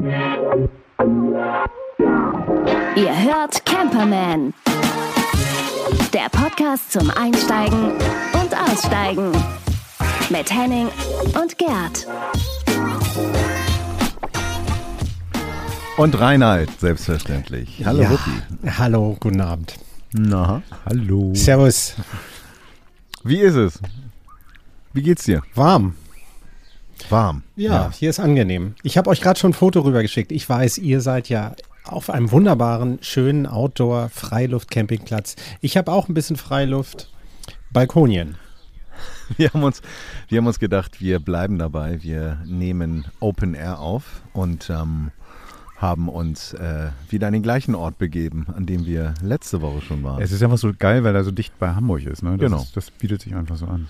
Ihr hört Camperman. Der Podcast zum Einsteigen und Aussteigen. Mit Henning und Gerd. Und Reinhard, selbstverständlich. Hallo, Ja. Ruppi. Hallo, guten Abend. Na, hallo. Servus. Wie ist es? Wie geht's dir? Warm. Warm. Ja, hier ist angenehm. Ich habe euch gerade schon ein Foto rübergeschickt. Ich weiß, ihr seid ja auf einem wunderbaren, schönen Outdoor-Freiluft-Campingplatz. Ich habe auch ein bisschen Freiluft. Balkonien. Wir haben, uns, wir haben uns gedacht, wir bleiben dabei. Wir nehmen Open Air auf und ähm, haben uns äh, wieder an den gleichen Ort begeben, an dem wir letzte Woche schon waren. Es ist einfach so geil, weil er so dicht bei Hamburg ist. Ne? Das Genau. Ist, das bietet sich einfach so an.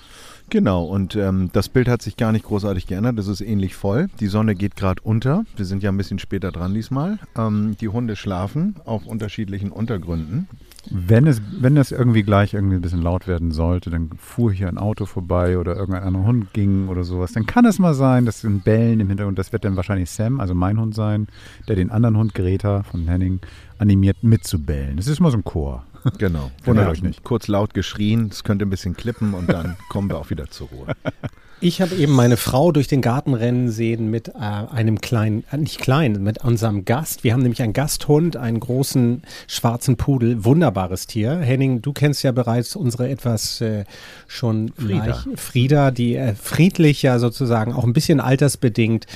Genau, und ähm, das Bild hat sich gar nicht großartig geändert. Es ist ähnlich voll. Die Sonne geht gerade unter. Wir sind ja ein bisschen später dran diesmal. Ähm, die Hunde schlafen auf unterschiedlichen Untergründen. Wenn es, wenn es irgendwie gleich irgendwie ein bisschen laut werden sollte, dann fuhr hier ein Auto vorbei oder irgendein anderer Hund ging oder sowas, dann kann es mal sein, dass ein Bellen im Hintergrund, das wird dann wahrscheinlich Sam, also mein Hund sein, der den anderen Hund Greta von Henning animiert mitzubellen. Das ist immer so ein Chor. Genau. Wundert Ja, euch nicht. Kurz laut geschrien, es könnte ein bisschen klippen und dann kommen wir auch wieder zur Ruhe. Ich habe eben meine Frau durch den Garten rennen sehen mit äh, einem kleinen, äh, nicht klein, mit unserem Gast. Wir haben nämlich einen Gasthund, einen großen schwarzen Pudel, wunderbares Tier. Henning, du kennst ja bereits unsere etwas äh, schon Frieda. Frieda, die äh, friedlich ja sozusagen auch ein bisschen altersbedingt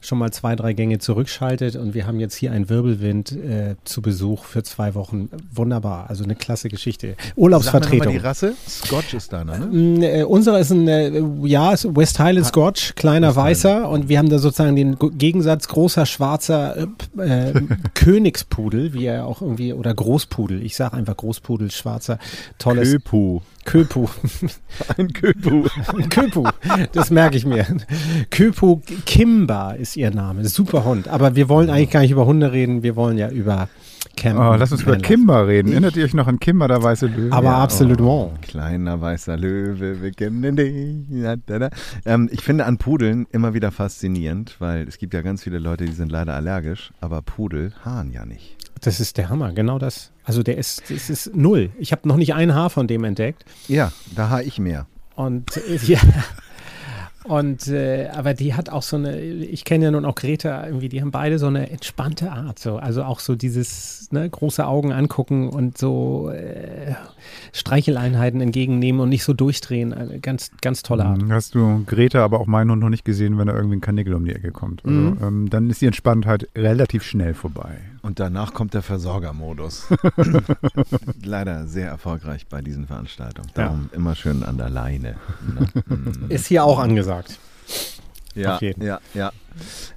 schon mal zwei, drei Gänge zurückschaltet und wir haben jetzt hier einen Wirbelwind äh, zu Besuch für zwei Wochen. Wunderbar, also eine klasse Geschichte. Sag Urlaubsvertretung. noch mal die Rasse? Scotch ist deiner, ne? Mm, Äh, unserer ist ein, äh, ja, West Highland Scotch, kleiner Weißer und wir haben da sozusagen den Gegensatz großer schwarzer äh, äh, Königspudel, wie er auch irgendwie, oder Großpudel, ich sage einfach Großpudel, schwarzer, tolles Köpu. Köpu. Ein Köpu. Köpu, das merke ich mir. Köpu Kimba ist ihr Name, super Hund, aber wir wollen eigentlich gar nicht über Hunde reden, wir wollen ja über Campen. Oh, lass uns über Vanlife. Kimber reden. Erinnert ihr euch noch an Kimber, der weiße Löwe? Aber absolut. Kleiner weißer Löwe, wir kennen dich. Ähm, ich finde an Pudeln immer wieder faszinierend, weil es gibt ja ganz viele Leute, die sind leider allergisch, aber Pudel haaren ja nicht. Das ist der Hammer, genau das. Also der ist, das ist null. Ich habe noch nicht ein Haar von dem entdeckt. Ja, da haar ich mehr. Und äh, ja. Und äh, aber die hat auch so eine, ich kenne ja nun auch Greta, irgendwie, die haben beide so eine entspannte Art. So. Also auch so dieses ne, große Augen angucken und so äh, Streicheleinheiten entgegennehmen und nicht so durchdrehen. Eine ganz, ganz tolle Art. Mhm. Hast du Greta, aber auch meinen Hund noch nicht gesehen, wenn da irgendwie ein Kanickel um die Ecke kommt. Also, Mhm. ähm, dann ist die Entspanntheit relativ schnell vorbei. Und danach kommt der Versorgermodus. Leider sehr erfolgreich bei diesen Veranstaltungen. Darum immer schön an der Leine. Ne? Ist hier auch angesagt. Ja, ja, ja.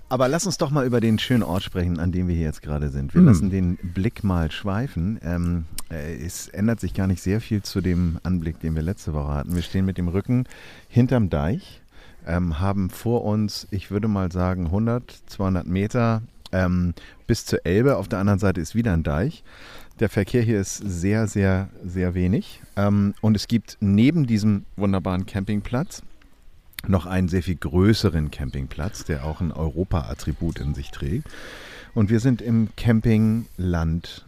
Aber lass uns doch mal über den schönen Ort sprechen, an dem wir hier jetzt gerade sind. Wir Hm. lassen den Blick mal schweifen. Ähm, äh, es ändert sich gar nicht sehr viel zu dem Anblick, den wir letzte Woche hatten. Wir stehen mit dem Rücken hinterm Deich, ähm, haben vor uns, ich würde mal sagen, 100, 200 Meter ähm, bis zur Elbe. Auf der anderen Seite ist wieder ein Deich. Der Verkehr hier ist sehr, sehr, sehr wenig. Ähm, und es gibt neben diesem wunderbaren Campingplatz noch einen sehr viel größeren Campingplatz, der auch ein Europa-Attribut in sich trägt. Und wir sind im Campingland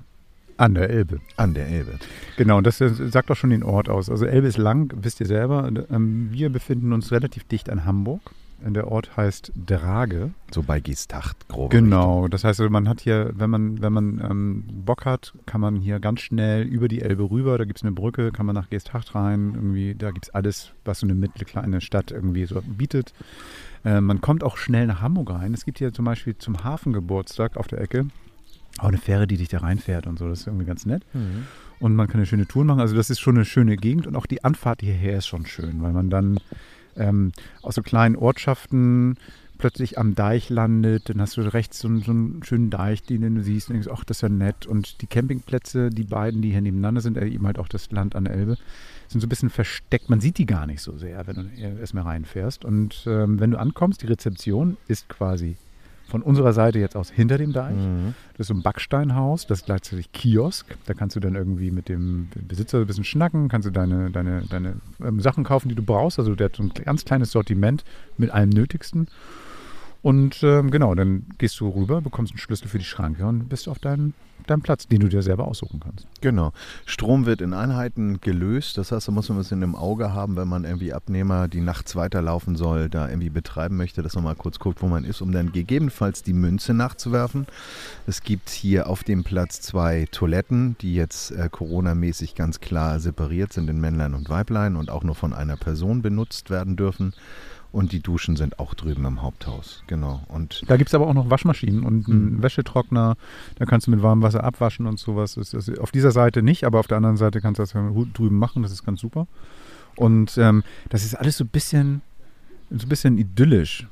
An der Elbe. an der Elbe. Genau, und das sagt auch schon den Ort aus. Also Elbe ist lang, wisst ihr selber. Ähm, wir befinden uns relativ dicht an Hamburg. Der Ort heißt Drage. So bei Giestacht, grob. Genau, das heißt, man hat hier, wenn man, wenn man ähm, Bock hat, kann man hier ganz schnell über die Elbe rüber, da gibt es eine Brücke, kann man nach Geesthacht rein, irgendwie, da gibt es alles, was so eine mittelkleine Stadt irgendwie so bietet. Äh, man kommt auch schnell nach Hamburg rein. Es gibt hier zum Beispiel zum Hafengeburtstag auf der Ecke auch eine Fähre, die dich da reinfährt und so, das ist irgendwie ganz nett. Mhm. Und man kann eine schöne Tour machen. Also das ist schon eine schöne Gegend und auch die Anfahrt hierher ist schon schön, weil man dann ähm, aus so kleinen Ortschaften plötzlich am Deich landet, dann hast du rechts so, einen- so einen schönen Deich, den du siehst und denkst, ach, das ist ja nett. Und die Campingplätze, die beiden, die hier nebeneinander sind, äh, eben halt auch das Land an der Elbe, sind so ein bisschen versteckt. Man sieht die gar nicht so sehr, wenn du erstmal reinfährst. Und ähm, wenn du ankommst, die Rezeption ist quasi von unserer Seite jetzt aus hinter dem Deich. Mhm. Das ist so ein Backsteinhaus, das ist gleichzeitig Kiosk. Da kannst du dann irgendwie mit dem Besitzer ein bisschen schnacken, kannst du deine, deine, deine ähm, Sachen kaufen, die du brauchst. Also der hat so ein ganz kleines Sortiment mit allem Nötigsten. Und ähm, genau, dann gehst du rüber, bekommst einen Schlüssel für die Schranke und bist auf deinem deinen Platz, den du dir selber aussuchen kannst. Genau. Strom wird in Einheiten gelöst. Das heißt, da muss man ein bisschen im Auge haben, wenn man irgendwie Abnehmer, die nachts weiterlaufen soll, da irgendwie betreiben möchte, dass man mal kurz guckt, wo man ist, um dann gegebenenfalls die Münze nachzuwerfen. Es gibt hier auf dem Platz zwei Toiletten, die jetzt äh, Corona-mäßig ganz klar separiert sind in Männlein und Weiblein und auch nur von einer Person benutzt werden dürfen. Und die Duschen sind auch drüben im Haupthaus, genau. Und da gibt es aber auch noch Waschmaschinen und einen mhm. Wäschetrockner. Da kannst du mit warmem Wasser abwaschen und sowas. Das ist auf dieser Seite nicht, aber auf der anderen Seite kannst du das drüben machen. Das ist ganz super. Und ähm, das ist alles so ein bisschen, so ein bisschen idyllisch.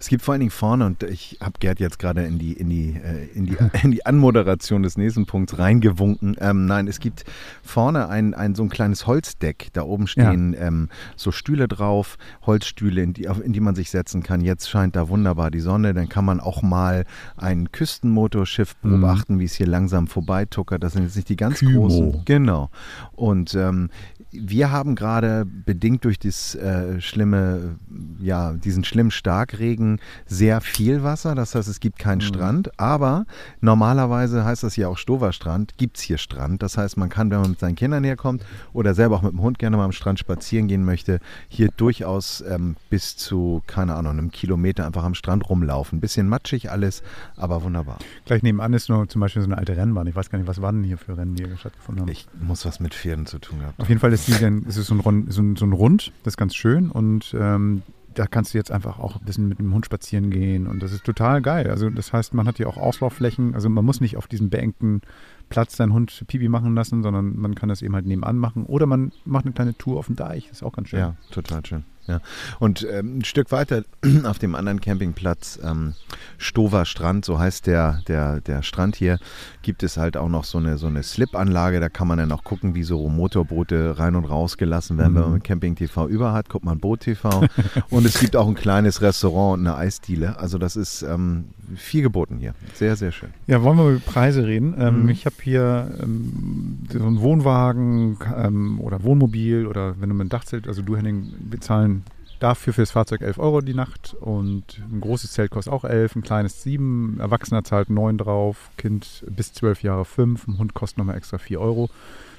Es gibt vor allen Dingen vorne, und ich habe Gerd jetzt gerade in die, in, die, äh, in, die, in die Anmoderation des nächsten Punkts reingewunken. Ähm, nein, es gibt vorne ein, ein so ein kleines Holzdeck. Da oben stehen ja. ähm, so Stühle drauf, Holzstühle, in die, in die man sich setzen kann. Jetzt scheint da wunderbar die Sonne. Dann kann man auch mal ein Küstenmotorschiff mhm. beobachten, mhm. wie es hier langsam vorbeituckert. Das sind jetzt nicht die ganz Kymo. großen. Genau. Und ähm, wir haben gerade bedingt durch das äh, schlimme, ja, diesen schlimmen Starkregen sehr viel Wasser. Das heißt, es gibt keinen mhm. Strand. Aber normalerweise heißt das ja auch Stoverstrand, gibt es hier Strand. Das heißt, man kann, wenn man mit seinen Kindern herkommt oder selber auch mit dem Hund gerne mal am Strand spazieren gehen möchte, hier durchaus ähm, bis zu, keine Ahnung, einem Kilometer einfach am Strand rumlaufen. Bisschen matschig alles, aber wunderbar. Gleich nebenan ist nur zum Beispiel so eine alte Rennbahn. Ich weiß gar nicht, was waren denn hier für Rennen, die hier stattgefunden haben. Ich muss was mit Pferden zu tun haben. Auf jeden Fall ist ist, die, es ist so ein, Rund, so, ein, so ein Rund, das ist ganz schön und ähm, da kannst du jetzt einfach auch ein bisschen mit dem Hund spazieren gehen und das ist total geil. Also das heißt, man hat hier auch Auslaufflächen, also man muss nicht auf diesem beengten Platz seinen Hund Pipi machen lassen, sondern man kann das eben halt nebenan machen oder man macht eine kleine Tour auf dem Deich, das ist auch ganz schön. Ja, total schön. Ja. Und ähm, ein Stück weiter auf dem anderen Campingplatz, ähm, Stover Strand, so heißt der, der, der Strand hier, gibt es halt auch noch so eine, so eine Slip-Anlage. Da kann man dann auch gucken, wie so Motorboote rein und raus gelassen werden. Mhm. Wenn man mit Camping TV über hat, guckt man Boot TV. und es gibt auch ein kleines Restaurant und eine Eisdiele. Also das ist ähm, viel geboten hier. Sehr, sehr schön. Ja, wollen wir über Preise reden? Ähm, mhm. Ich habe hier ähm, so einen Wohnwagen ähm, oder Wohnmobil oder wenn du mit einem Dachzelt, also du Henning, bezahlen Dafür für das Fahrzeug 11 Euro die Nacht und ein großes Zelt kostet auch 11, ein kleines 7, Erwachsener zahlt 9 drauf, Kind bis 12 Jahre 5, ein Hund kostet nochmal extra 4 Euro.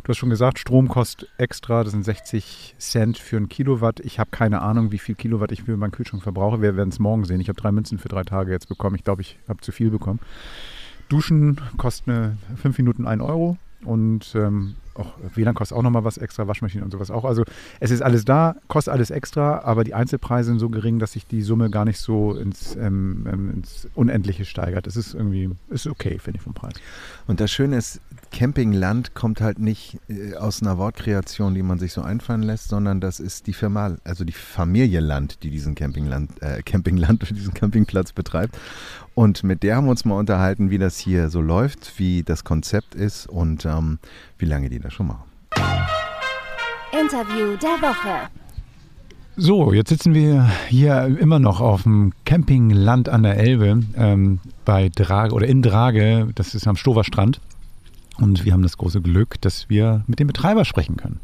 Du hast schon gesagt, Strom kostet extra, das sind 60 Cent für ein Kilowatt. Ich habe keine Ahnung, wie viel Kilowatt ich für meinen Kühlschrank verbrauche. Wir werden es morgen sehen. Ich habe drei Münzen für drei Tage jetzt bekommen. Ich glaube, ich habe zu viel bekommen. Duschen kostet 5 Minuten 1 Euro und ähm, auch WLAN kostet auch nochmal was extra, Waschmaschine und sowas auch. Also es ist alles da, kostet alles extra, aber die Einzelpreise sind so gering, dass sich die Summe gar nicht so ins, ähm, ähm, ins Unendliche steigert. Das ist irgendwie, ist okay, finde ich, vom Preis. Und das Schöne ist, Campingland kommt halt nicht äh, aus einer Wortkreation, die man sich so einfallen lässt, sondern das ist die Firma, also die Familie Land, die diesen Campingland, äh, Campingland, diesen Campingplatz betreibt. Und mit der haben wir uns mal unterhalten, wie das hier so läuft, wie das Konzept ist und ähm, wie lange die das schon machen. Interview der Woche. So, jetzt sitzen wir hier immer noch auf dem Campingland an der Elbe ähm, bei Drage oder in Drage, das ist am Stoverstrand. Und wir haben das große Glück, dass wir mit dem Betreiber sprechen können.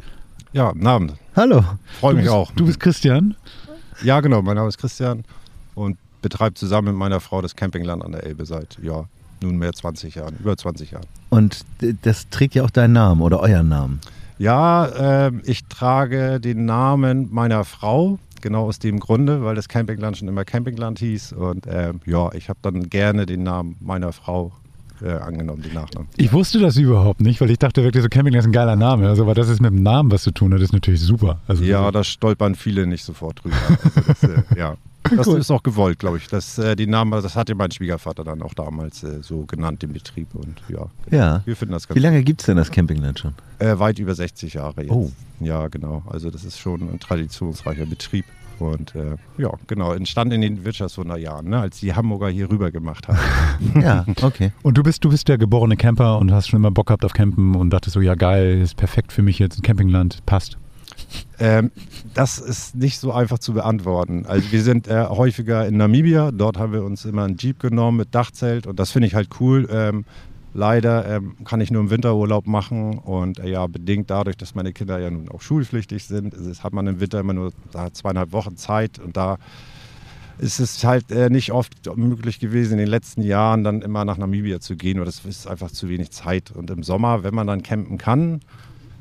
Ja, guten Abend. Hallo. Freue mich bist, auch. Du bist Christian? Ja, genau. Mein Name ist Christian und betreibe zusammen mit meiner Frau das Campingland an der Elbe seit ja, nunmehr 20 Jahren, über 20 Jahren. Und das trägt ja auch deinen Namen oder euren Namen. Ja, äh, ich trage den Namen meiner Frau, genau aus dem Grunde, weil das Campingland schon immer Campingland hieß. Und äh, ja, ich habe dann gerne den Namen meiner Frau äh, angenommen, die Nachnamen. Ich wusste das überhaupt nicht, weil ich dachte wirklich, so Campingland ist ein geiler Name. Also, aber das ist mit dem Namen was zu tun hat, ist natürlich super. Also, ja, da stolpern viele nicht sofort drüber. Also das, äh, ja. Das cool. ist auch gewollt, glaube ich. Das, äh, die Namen, das hatte mein Schwiegervater dann auch damals äh, so genannt, den Betrieb. Und ja, ja. wir finden das ganz Wie lange gibt es denn das Campingland schon? Äh, weit über 60 Jahre jetzt. Oh. Ja, genau. Also das ist schon ein traditionsreicher Betrieb. Und äh, ja, genau, entstand in den Wirtschaftswunderjahren, ne, als die Hamburger hier rüber gemacht haben. ja, okay. Und du bist, du bist der geborene Camper und hast schon immer Bock gehabt auf Campen und dachtest so, ja geil, ist perfekt für mich jetzt ein Campingland, passt. Ähm, das ist nicht so einfach zu beantworten. Also wir sind äh, häufiger in Namibia. Dort haben wir uns immer einen Jeep genommen mit Dachzelt und das finde ich halt cool. Ähm, leider ähm, kann ich nur im Winterurlaub machen und äh, ja, bedingt dadurch, dass meine Kinder ja nun auch schulpflichtig sind, ist, hat man im Winter immer nur zweieinhalb Wochen Zeit und da es ist halt äh, nicht oft möglich gewesen, in den letzten Jahren dann immer nach Namibia zu gehen, weil das ist einfach zu wenig Zeit. Und im Sommer, wenn man dann campen kann,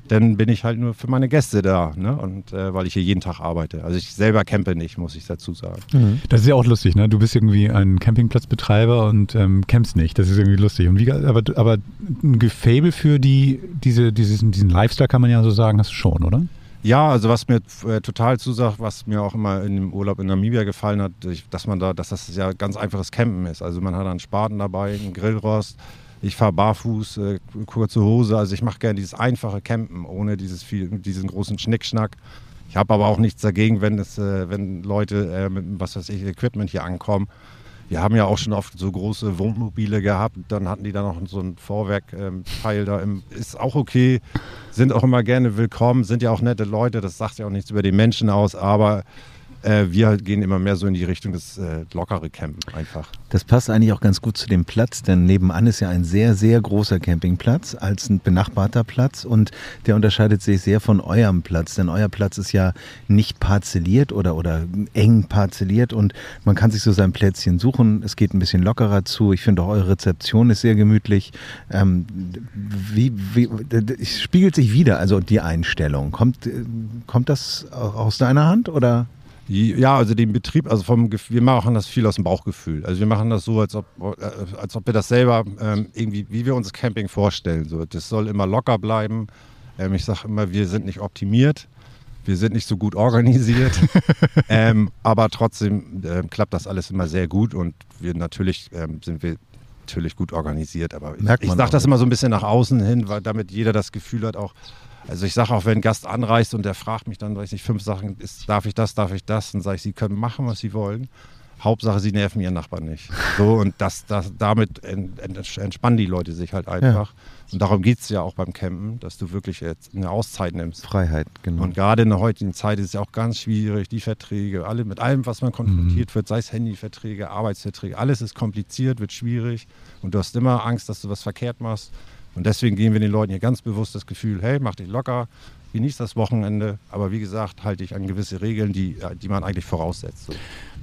dann bin ich halt nur für meine Gäste da. Ne? Und äh, weil ich hier jeden Tag arbeite. Also ich selber campe nicht, muss ich dazu sagen. Mhm. Das ist ja auch lustig, ne? Du bist irgendwie ein Campingplatzbetreiber und ähm, campst nicht. Das ist irgendwie lustig. Und wie, aber, aber ein Gefable für die, diese, dieses, diesen Lifestyle kann man ja so sagen, hast du schon, oder? Ja, also was mir äh, total zusagt, was mir auch immer in dem Urlaub in Namibia gefallen hat, dass man da, dass das ja ganz einfaches Campen ist. Also man hat einen Spaten dabei, einen Grillrost, ich fahre barfuß, äh, kurze Hose. Also ich mache gerne dieses einfache Campen, ohne dieses viel, diesen großen Schnickschnack. Ich habe aber auch nichts dagegen, wenn, es, äh, wenn Leute äh, mit was weiß ich, Equipment hier ankommen. Wir haben ja auch schon oft so große Wohnmobile gehabt. Dann hatten die da noch so ein Vorwerkteil da. Im, ist auch okay. Sind auch immer gerne willkommen. Sind ja auch nette Leute. Das sagt ja auch nichts über die Menschen aus. Aber äh, wir gehen immer mehr so in die Richtung des äh, lockere Campen einfach. Das passt eigentlich auch ganz gut zu dem Platz, denn nebenan ist ja ein sehr, sehr großer Campingplatz als ein benachbarter Platz und der unterscheidet sich sehr von eurem Platz, denn euer Platz ist ja nicht parzelliert oder, oder eng parzelliert und man kann sich so sein Plätzchen suchen. Es geht ein bisschen lockerer zu. Ich finde auch eure Rezeption ist sehr gemütlich. Ähm, wie, wie, spiegelt sich wieder, also die Einstellung. Kommt, kommt das aus deiner Hand oder? Ja, also den Betrieb, also vom wir machen das viel aus dem Bauchgefühl. Also wir machen das so, als ob, äh, als ob wir das selber ähm, irgendwie, wie wir uns Camping vorstellen. So, das soll immer locker bleiben. Ähm, ich sage immer, wir sind nicht optimiert, wir sind nicht so gut organisiert, ähm, aber trotzdem äh, klappt das alles immer sehr gut und wir natürlich ähm, sind wir natürlich gut organisiert. Aber Merkt ich, ich sage das immer so ein bisschen nach außen hin, weil damit jeder das Gefühl hat, auch also ich sage auch, wenn ein Gast anreist und der fragt mich dann, weiß ich, fünf Sachen, ist, darf ich das, darf ich das, dann sage ich, sie können machen, was sie wollen. Hauptsache, sie nerven ihren Nachbarn nicht. So, und das, das, damit entspannen die Leute sich halt einfach. Ja. Und darum geht es ja auch beim Campen, dass du wirklich jetzt eine Auszeit nimmst. Freiheit, genau. Und gerade in der heutigen Zeit ist es ja auch ganz schwierig, die Verträge, alle mit allem, was man konfrontiert mhm. wird, sei es Handyverträge, Arbeitsverträge, alles ist kompliziert, wird schwierig und du hast immer Angst, dass du was verkehrt machst. Und deswegen geben wir den Leuten hier ganz bewusst das Gefühl, hey, mach dich locker, genieß das Wochenende. Aber wie gesagt, halte ich an gewisse Regeln, die, die man eigentlich voraussetzt.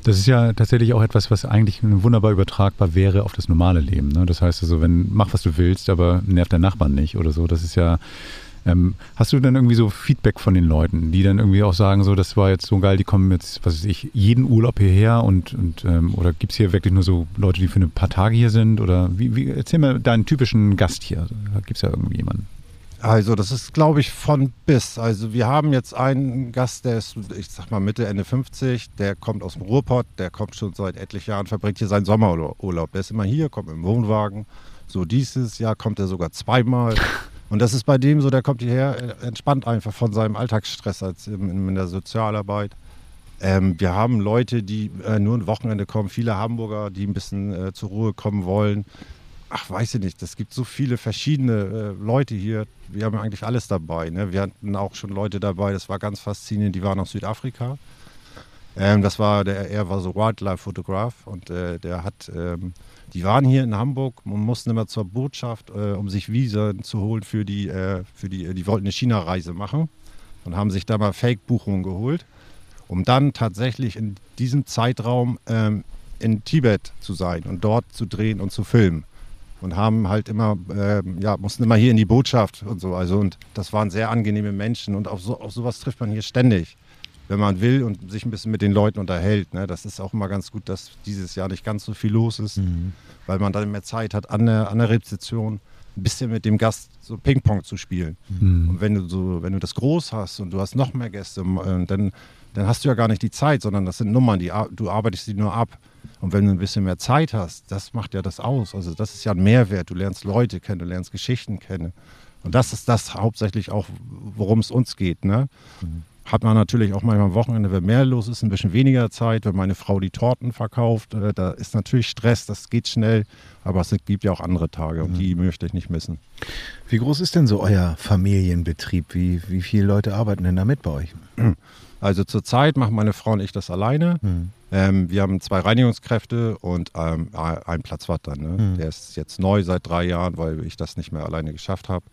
Das ist ja tatsächlich auch etwas, was eigentlich wunderbar übertragbar wäre auf das normale Leben. Ne? Das heißt also, wenn mach was du willst, aber nervt dein Nachbarn nicht oder so. Das ist ja ähm, hast du dann irgendwie so Feedback von den Leuten, die dann irgendwie auch sagen, so, das war jetzt so geil, die kommen jetzt, was weiß ich, jeden Urlaub hierher und, und ähm, oder gibt es hier wirklich nur so Leute, die für ein paar Tage hier sind? Oder wie, wie erzähl mir deinen typischen Gast hier. Gibt es ja irgendwie jemanden? Also das ist, glaube ich, von bis. Also wir haben jetzt einen Gast, der ist, ich sag mal Mitte, Ende 50, der kommt aus dem Ruhrpott, der kommt schon seit etlichen Jahren, verbringt hier seinen Sommerurlaub. Der ist immer hier, kommt im Wohnwagen. So dieses Jahr kommt er sogar zweimal. Und das ist bei dem so, der kommt hierher, äh, entspannt einfach von seinem Alltagsstress als in, in der Sozialarbeit. Ähm, wir haben Leute, die äh, nur ein Wochenende kommen, viele Hamburger, die ein bisschen äh, zur Ruhe kommen wollen. Ach, weiß ich nicht, es gibt so viele verschiedene äh, Leute hier. Wir haben eigentlich alles dabei. Ne? Wir hatten auch schon Leute dabei, das war ganz faszinierend, die waren aus Südafrika. Ähm, das war, der, er war so Wildlife-Fotograf und äh, der hat ähm, die waren hier in Hamburg und mussten immer zur Botschaft, äh, um sich Visa zu holen für die, äh, für die, die wollten eine China-Reise machen und haben sich da mal Fake-Buchungen geholt, um dann tatsächlich in diesem Zeitraum ähm, in Tibet zu sein und dort zu drehen und zu filmen. Und haben halt immer, äh, ja, mussten immer hier in die Botschaft und so. Also, und das waren sehr angenehme Menschen und auf, so, auf sowas trifft man hier ständig wenn man will und sich ein bisschen mit den Leuten unterhält. Ne? Das ist auch immer ganz gut, dass dieses Jahr nicht ganz so viel los ist, mhm. weil man dann mehr Zeit hat, an der, an der Rezeption ein bisschen mit dem Gast so Ping-Pong zu spielen. Mhm. Und wenn du so, wenn du das groß hast und du hast noch mehr Gäste, äh, dann, dann hast du ja gar nicht die Zeit, sondern das sind Nummern, die du arbeitest die nur ab. Und wenn du ein bisschen mehr Zeit hast, das macht ja das aus. Also das ist ja ein Mehrwert. Du lernst Leute kennen, du lernst Geschichten kennen. Und das ist das hauptsächlich auch, worum es uns geht. Ne? Mhm hat man natürlich auch manchmal am Wochenende, wenn mehr los ist, ein bisschen weniger Zeit. Wenn meine Frau die Torten verkauft, äh, da ist natürlich Stress, das geht schnell. Aber es gibt ja auch andere Tage und mhm. die möchte ich nicht missen. Wie groß ist denn so euer Familienbetrieb? Wie, wie viele Leute arbeiten denn da mit bei euch? Also zurzeit machen meine Frau und ich das alleine. Mhm. Ähm, wir haben zwei Reinigungskräfte und ähm, einen Platzwart dann. Ne? Mhm. Der ist jetzt neu seit drei Jahren, weil ich das nicht mehr alleine geschafft habe.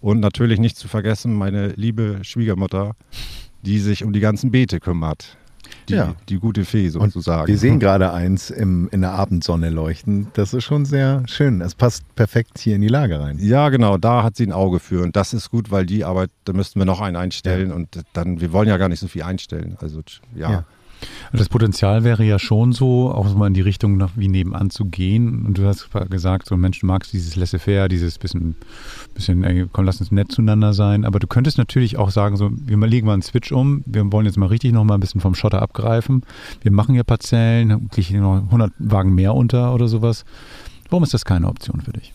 Und natürlich nicht zu vergessen, meine liebe Schwiegermutter, die sich um die ganzen Beete kümmert. die, Ja. die gute Fee Und sozusagen. wir sehen gerade eins im, in der Abendsonne leuchten. Das ist schon sehr schön. Es passt perfekt hier in die Lage rein. Ja, genau, da hat sie ein Auge für. Und das ist gut, weil die Arbeit, da müssten wir noch einen einstellen und dann, wir wollen ja gar nicht so viel einstellen. Also ja. Ja. Das Potenzial wäre ja schon so, auch mal in die Richtung nach wie nebenan zu gehen. Und du hast gesagt, so Mensch, du magst dieses Laissez-faire, dieses bisschen, bisschen, komm, lass uns nett zueinander sein. Aber du könntest natürlich auch sagen, so, wir legen mal einen Switch um. Wir wollen jetzt mal richtig noch mal ein bisschen vom Schotter abgreifen. Wir machen ja Parzellen, kriege ich noch 100 Wagen mehr unter oder sowas. Warum ist das keine Option für dich?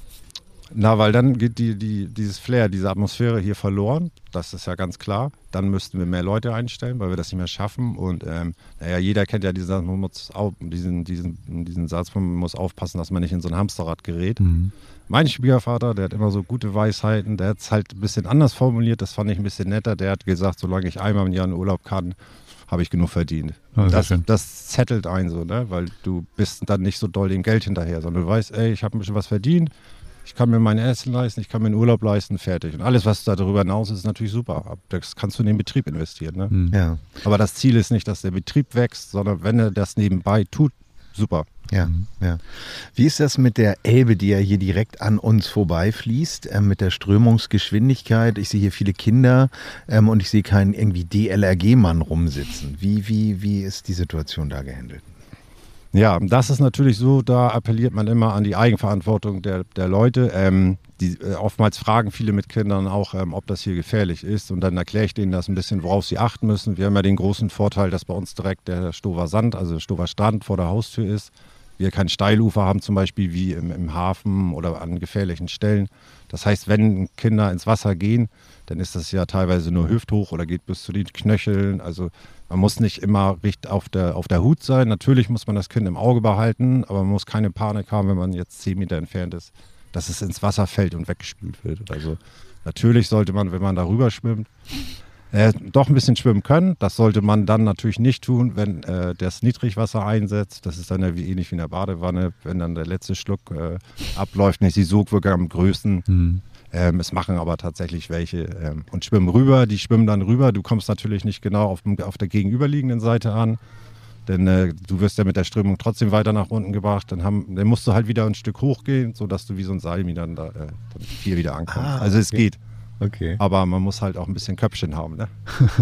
Na, weil dann geht die, die, dieses Flair, diese Atmosphäre hier verloren. Das ist ja ganz klar. Dann müssten wir mehr Leute einstellen, weil wir das nicht mehr schaffen. Und ähm, naja, jeder kennt ja diesen, Satz, man muss auf, diesen, diesen, diesen Satz, man muss aufpassen, dass man nicht in so ein Hamsterrad gerät. Mhm. Mein Schwiegervater, der hat immer so gute Weisheiten, der hat es halt ein bisschen anders formuliert, das fand ich ein bisschen netter. Der hat gesagt, solange ich einmal im Jahr in Urlaub kann, habe ich genug verdient. Ah, das, das zettelt ein so, ne? weil du bist dann nicht so doll dem Geld hinterher, sondern du weißt, ey, ich habe ein bisschen was verdient, ich kann mir mein Essen leisten, ich kann mir einen Urlaub leisten, fertig. Und alles, was da darüber hinaus ist, ist natürlich super. Das kannst du in den Betrieb investieren. Ne? Mhm. Ja, Aber das Ziel ist nicht, dass der Betrieb wächst, sondern wenn er das nebenbei tut, super. ja, ja. Wie ist das mit der Elbe, die ja hier direkt an uns vorbeifließt, ähm, mit der Strömungsgeschwindigkeit? Ich sehe hier viele Kinder ähm, und ich sehe keinen irgendwie DLRG-Mann rumsitzen. Wie, wie, wie ist die Situation da gehandelt? Ja, das ist natürlich so, da appelliert man immer an die Eigenverantwortung der, der Leute. Ähm, die, äh, oftmals fragen viele mit Kindern auch, ähm, ob das hier gefährlich ist. Und dann erkläre ich denen das ein bisschen, worauf sie achten müssen. Wir haben ja den großen Vorteil, dass bei uns direkt der Stover Sand, also Stover Strand vor der Haustür ist. Wir kein Steilufer haben zum Beispiel wie im, im Hafen oder an gefährlichen Stellen. Das heißt, wenn Kinder ins Wasser gehen, dann ist das ja teilweise nur hüfthoch oder geht bis zu den Knöcheln. Also man muss nicht immer richtig auf der, auf der Hut sein. Natürlich muss man das Kind im Auge behalten, aber man muss keine Panik haben, wenn man jetzt zehn Meter entfernt ist, dass es ins Wasser fällt und weggespült wird. Also natürlich sollte man, wenn man darüber schwimmt, äh, doch ein bisschen schwimmen können. Das sollte man dann natürlich nicht tun, wenn äh, das Niedrigwasser einsetzt. Das ist dann ja wie ähnlich wie in der Badewanne, wenn dann der letzte Schluck äh, abläuft, nicht die Sogwirkung am größten. Mhm. Ähm, es machen aber tatsächlich welche ähm, und schwimmen rüber. Die schwimmen dann rüber. Du kommst natürlich nicht genau auf, auf der gegenüberliegenden Seite an, denn äh, du wirst ja mit der Strömung trotzdem weiter nach unten gebracht. Dann, haben, dann musst du halt wieder ein Stück hochgehen, sodass du wie so ein Salmi dann, da, äh, dann hier wieder ankommst. Ah, also es okay. geht, Okay. aber man muss halt auch ein bisschen Köpfchen haben. Ne?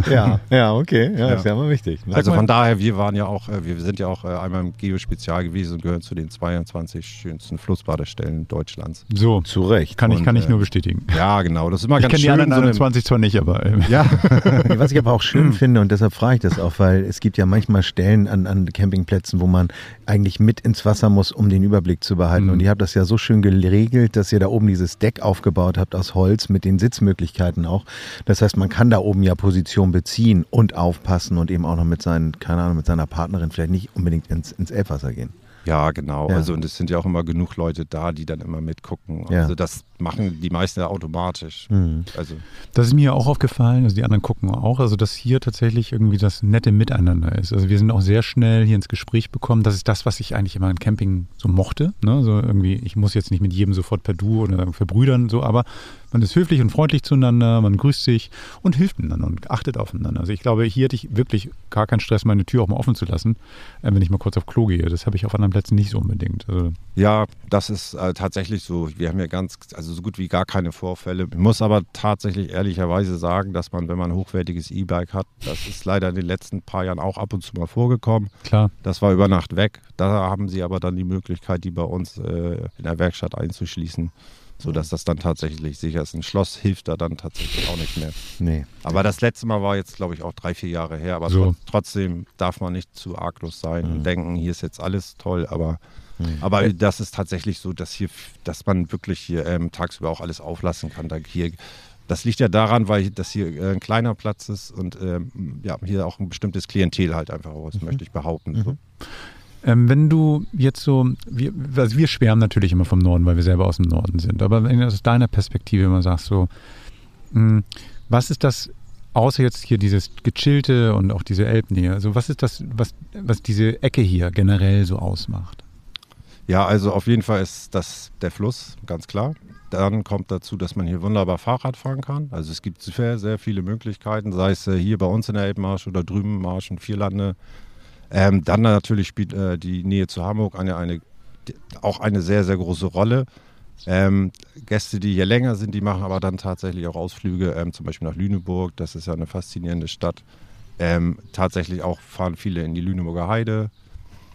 Ja, ja, okay. Ja, Ja. ist ja immer wichtig. ne? Also von daher, wir waren ja auch, äh, wir sind ja auch äh, einmal im Geospezial gewesen und gehören zu den 22 schönsten Flussbadestellen Deutschlands. So, Zu Recht. kann ich, Und, kann ich äh, nur bestätigen. Ja, genau. Das ist immer Ich ganz kenne die schön. anderen so eine- 21 zwar nicht, aber ähm, ja, Was ich aber auch schön finde, und deshalb frage ich das auch, weil es gibt ja manchmal Stellen an, an Campingplätzen, wo man eigentlich mit ins Wasser muss, um den Überblick zu behalten. Mhm. Und ihr habt das ja so schön geregelt, dass ihr da oben dieses Deck aufgebaut habt aus Holz mit den Sitzmöglichkeiten auch. Das heißt, man kann da oben ja Position beziehen und aufpassen und eben auch noch mit seinen, keine Ahnung, mit seiner Partnerin vielleicht nicht unbedingt ins, ins Elbwasser gehen. ja, genau. Ja. Also und es sind ja auch immer genug Leute da, die dann immer mitgucken. Ja. Also das machen die meisten ja automatisch. Mhm. Also Das ist mir auch aufgefallen, also die anderen gucken auch, also dass hier tatsächlich irgendwie das nette Miteinander ist. Also wir sind auch sehr schnell hier ins Gespräch bekommen. Das ist das, was ich eigentlich immer in Camping so mochte. Ne? So irgendwie, ich muss jetzt nicht mit jedem sofort per Du oder verbrüdern, so, aber man ist höflich und freundlich zueinander, man grüßt sich und hilft miteinander und achtet aufeinander. Also ich glaube, hier hätte ich wirklich gar keinen Stress, meine Tür auch mal offen zu lassen, äh, wenn ich mal kurz auf Klo gehe. Das habe ich auf anderen Plätzen nicht so unbedingt. Also, ja, das ist äh, tatsächlich so. Wir haben ja ganz, also so gut wie gar keine Vorfälle. Ich muss aber tatsächlich ehrlicherweise sagen, dass man, wenn man ein hochwertiges E-Bike hat, das ist leider in den letzten paar Jahren auch ab und zu mal vorgekommen. klar. Das war über Nacht weg. Da haben sie aber dann die Möglichkeit, die bei uns äh, in der Werkstatt einzuschließen, sodass das dann tatsächlich sicher ist. Ein Schloss hilft da dann tatsächlich auch nicht mehr. Nee. Aber das letzte Mal war jetzt, glaube ich, auch drei, vier Jahre her. Aber So. tro- trotzdem darf man nicht zu arglos sein und denken, hier ist jetzt alles toll. Aber, aber das ist tatsächlich so, dass hier, dass man wirklich hier ähm, tagsüber auch alles auflassen kann. Da hier, das liegt ja daran, weil das hier äh, ein kleiner Platz ist und ähm, ja, hier auch ein bestimmtes Klientel halt einfach aus, möchte ich behaupten. So. Ähm, wenn du jetzt so, wir, also wir schwärmen natürlich immer vom Norden, weil wir selber aus dem Norden sind, aber wenn du aus deiner Perspektive immer sagst, so, mh, was ist das, außer jetzt hier dieses Gechillte und auch diese Elbnähe, also was ist das, was, was diese Ecke hier generell so ausmacht? Ja, also auf jeden Fall ist das der Fluss, ganz klar. Dann kommt dazu, dass man hier wunderbar Fahrrad fahren kann. Also es gibt sehr, sehr viele Möglichkeiten, sei es äh, hier bei uns in der Elbmarsch oder drüben Marsch und Vierlande. Ähm, dann natürlich spielt äh, die Nähe zu Hamburg eine, eine, auch eine sehr, sehr große Rolle. Ähm, Gäste, die hier länger sind, die machen aber dann tatsächlich auch Ausflüge, ähm, zum Beispiel nach Lüneburg. Das ist ja eine faszinierende Stadt. Ähm, tatsächlich auch fahren viele in die Lüneburger Heide.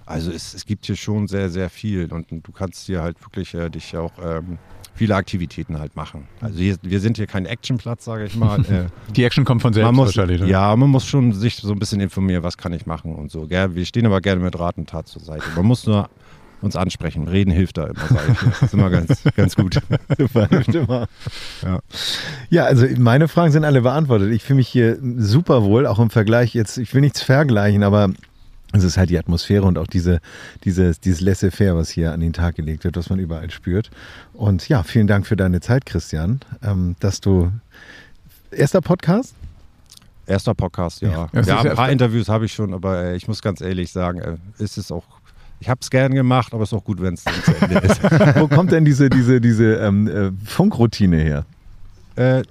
Also es, es gibt hier schon sehr, sehr viel und, du kannst hier halt wirklich äh, dich auch ähm, viele Aktivitäten halt machen. Also hier, wir sind hier kein Actionplatz, sage ich mal. Äh, Die Action kommt von selbst man muss, wahrscheinlich. ne? ja, man muss schon sich so ein bisschen informieren, was kann ich machen und so. Gell? Wir stehen aber gerne mit Rat und Tat zur Seite. Man muss nur uns ansprechen. Reden hilft da immer, sage ich. Das ist immer ganz, ganz gut. Super, immer. Ja. Ja, also meine Fragen sind alle beantwortet. Ich fühle mich hier super wohl, auch im Vergleich jetzt, ich will nichts vergleichen, aber es ist halt die Atmosphäre und auch diese, dieses, dieses Laissez-faire, was hier an den Tag gelegt wird, was man überall spürt. Und ja, vielen Dank für deine Zeit, Christian, ähm, dass du erster Podcast? Erster Podcast, ja. Ja, Ja, ein paar Interviews habe ich schon, aber äh, ich muss ganz ehrlich sagen, äh, ist es auch, ich habe es gern gemacht, aber es ist auch gut, wenn es dann zu Ende ist. Wo kommt denn diese, diese, diese ähm, äh, Funkroutine her? Äh,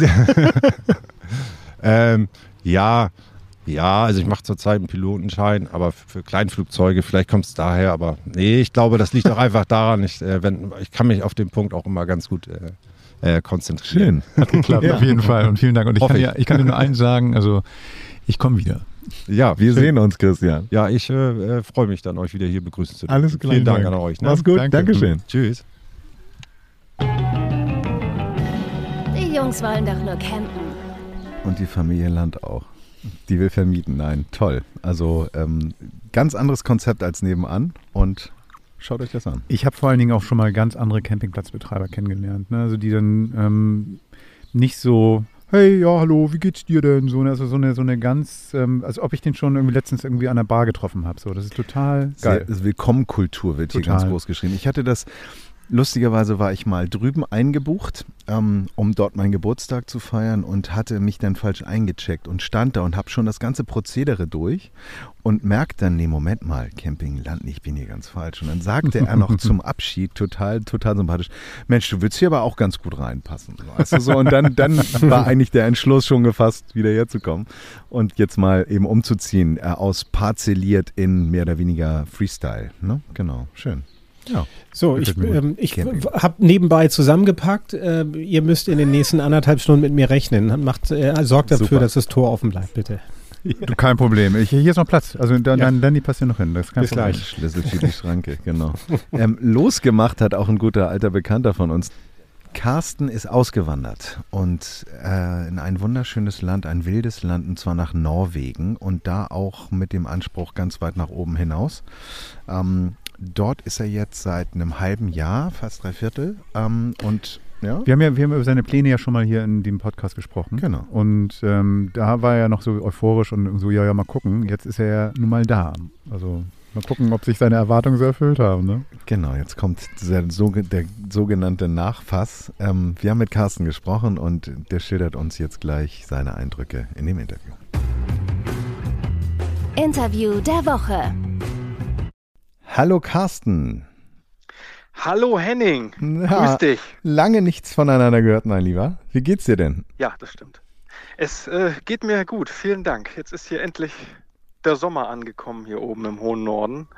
ähm, ja, ja, also ich mache zurzeit einen Pilotenschein, aber für für Kleinflugzeuge, vielleicht kommt es daher, aber nee, ich glaube, das liegt auch einfach daran, ich, äh, wenn, ich kann mich auf den Punkt auch immer ganz gut äh, äh, konzentrieren. Schön. Hat geklappt, Ja. auf jeden Fall. Und vielen Dank. Und ich Hoffe kann, ich. dir, ich kann dir nur eins sagen, also ich komme wieder. Ja, Wir schön. sehen uns, Christian. Ja, ich äh, äh, freue mich dann, euch wieder hier begrüßen zu dürfen. Alles klar. Vielen Dank Dank. an euch. Ne? Mach's gut. Danke. Dankeschön. Tschüss. Die Jungs wollen doch nur campen. Und die Familie Land auch. Die will vermieten. Nein, toll. Also ähm, ganz anderes Konzept als nebenan und schaut euch das an. Ich habe vor allen Dingen auch schon mal ganz andere Campingplatzbetreiber kennengelernt. Ne? Also die dann ähm, nicht so, hey, ja, hallo, wie geht's dir denn? So, ne? also so eine, so eine ganz, ähm, als ob ich den schon irgendwie letztens irgendwie an der Bar getroffen habe. So, das ist total geil. Willkommenkultur wird hier Total. ganz groß geschrieben. Ich hatte das, lustigerweise war ich mal drüben eingebucht, ähm, um dort meinen Geburtstag zu feiern und hatte mich dann falsch eingecheckt und stand da und habe schon das ganze Prozedere durch und merkte dann, nee, Moment mal, Campingland, ich bin hier ganz falsch. Und dann sagte er noch zum Abschied, total, total sympathisch, Mensch, du würdest hier aber auch ganz gut reinpassen. Weißt du so? Und dann, dann war eigentlich der Entschluss schon gefasst, wieder herzukommen und jetzt mal eben umzuziehen, äh, aus parzelliert in mehr oder weniger Freestyle. Ne? Genau, schön. Ja. So, ich, ähm, ich habe nebenbei zusammengepackt. Äh, ihr müsst in den nächsten anderthalb Stunden mit mir rechnen. Macht, äh, sorgt dafür, Super. dass das Tor offen bleibt, bitte. Du, kein Problem. Ich, hier ist noch Platz. Also dann, Ja. dann Danny passt hier noch hin. Das ist kein Bis Problem. gleich. Schlüssel für die Schranke, genau. ähm, losgemacht hat auch ein guter alter Bekannter von uns. Carsten ist ausgewandert und äh, in ein wunderschönes Land, ein wildes Land, und zwar nach Norwegen und da auch mit dem Anspruch ganz weit nach oben hinaus. Ähm, dort ist er jetzt seit einem halben Jahr, fast drei Viertel. Ähm, und ja, Wir haben ja wir haben über seine Pläne ja schon mal hier in dem Podcast gesprochen. Genau. Und ähm, da war er ja noch so euphorisch und so, ja, ja, mal gucken. Jetzt ist er ja nun mal da. Also mal gucken, ob sich seine Erwartungen so erfüllt haben. Ne? Genau, jetzt kommt der, der sogenannte Nachfass. Ähm, wir haben mit Carsten gesprochen und der schildert uns jetzt gleich seine Eindrücke in dem Interview. Interview der Woche. Hallo Carsten. Hallo Henning, Ja, grüß dich. Lange nichts voneinander gehört, mein Lieber. Wie geht's dir denn? Ja, das stimmt. Es äh, geht mir gut, vielen Dank. Jetzt ist hier endlich der Sommer angekommen hier oben im hohen Norden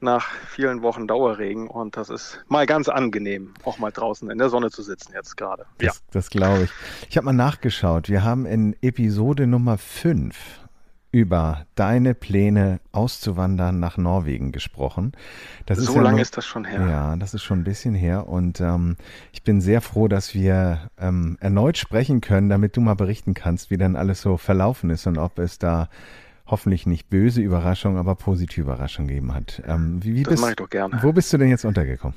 nach vielen Wochen Dauerregen und das ist mal ganz angenehm, auch mal draußen in der Sonne zu sitzen jetzt gerade. Ja, Das, das glaube ich. Ich habe mal nachgeschaut. Wir haben in Episode Nummer 5 über deine Pläne auszuwandern nach Norwegen gesprochen. Das so ja lange nur- ist das schon her. Ja, das ist schon ein bisschen her und ähm, ich bin sehr froh, dass wir ähm, erneut sprechen können, damit du mal berichten kannst, wie dann alles so verlaufen ist und ob es da hoffentlich nicht böse Überraschungen, aber positive Überraschungen gegeben hat. Ähm, wie, wie Das bist, mache ich doch gerne. Wo bist du denn jetzt untergekommen?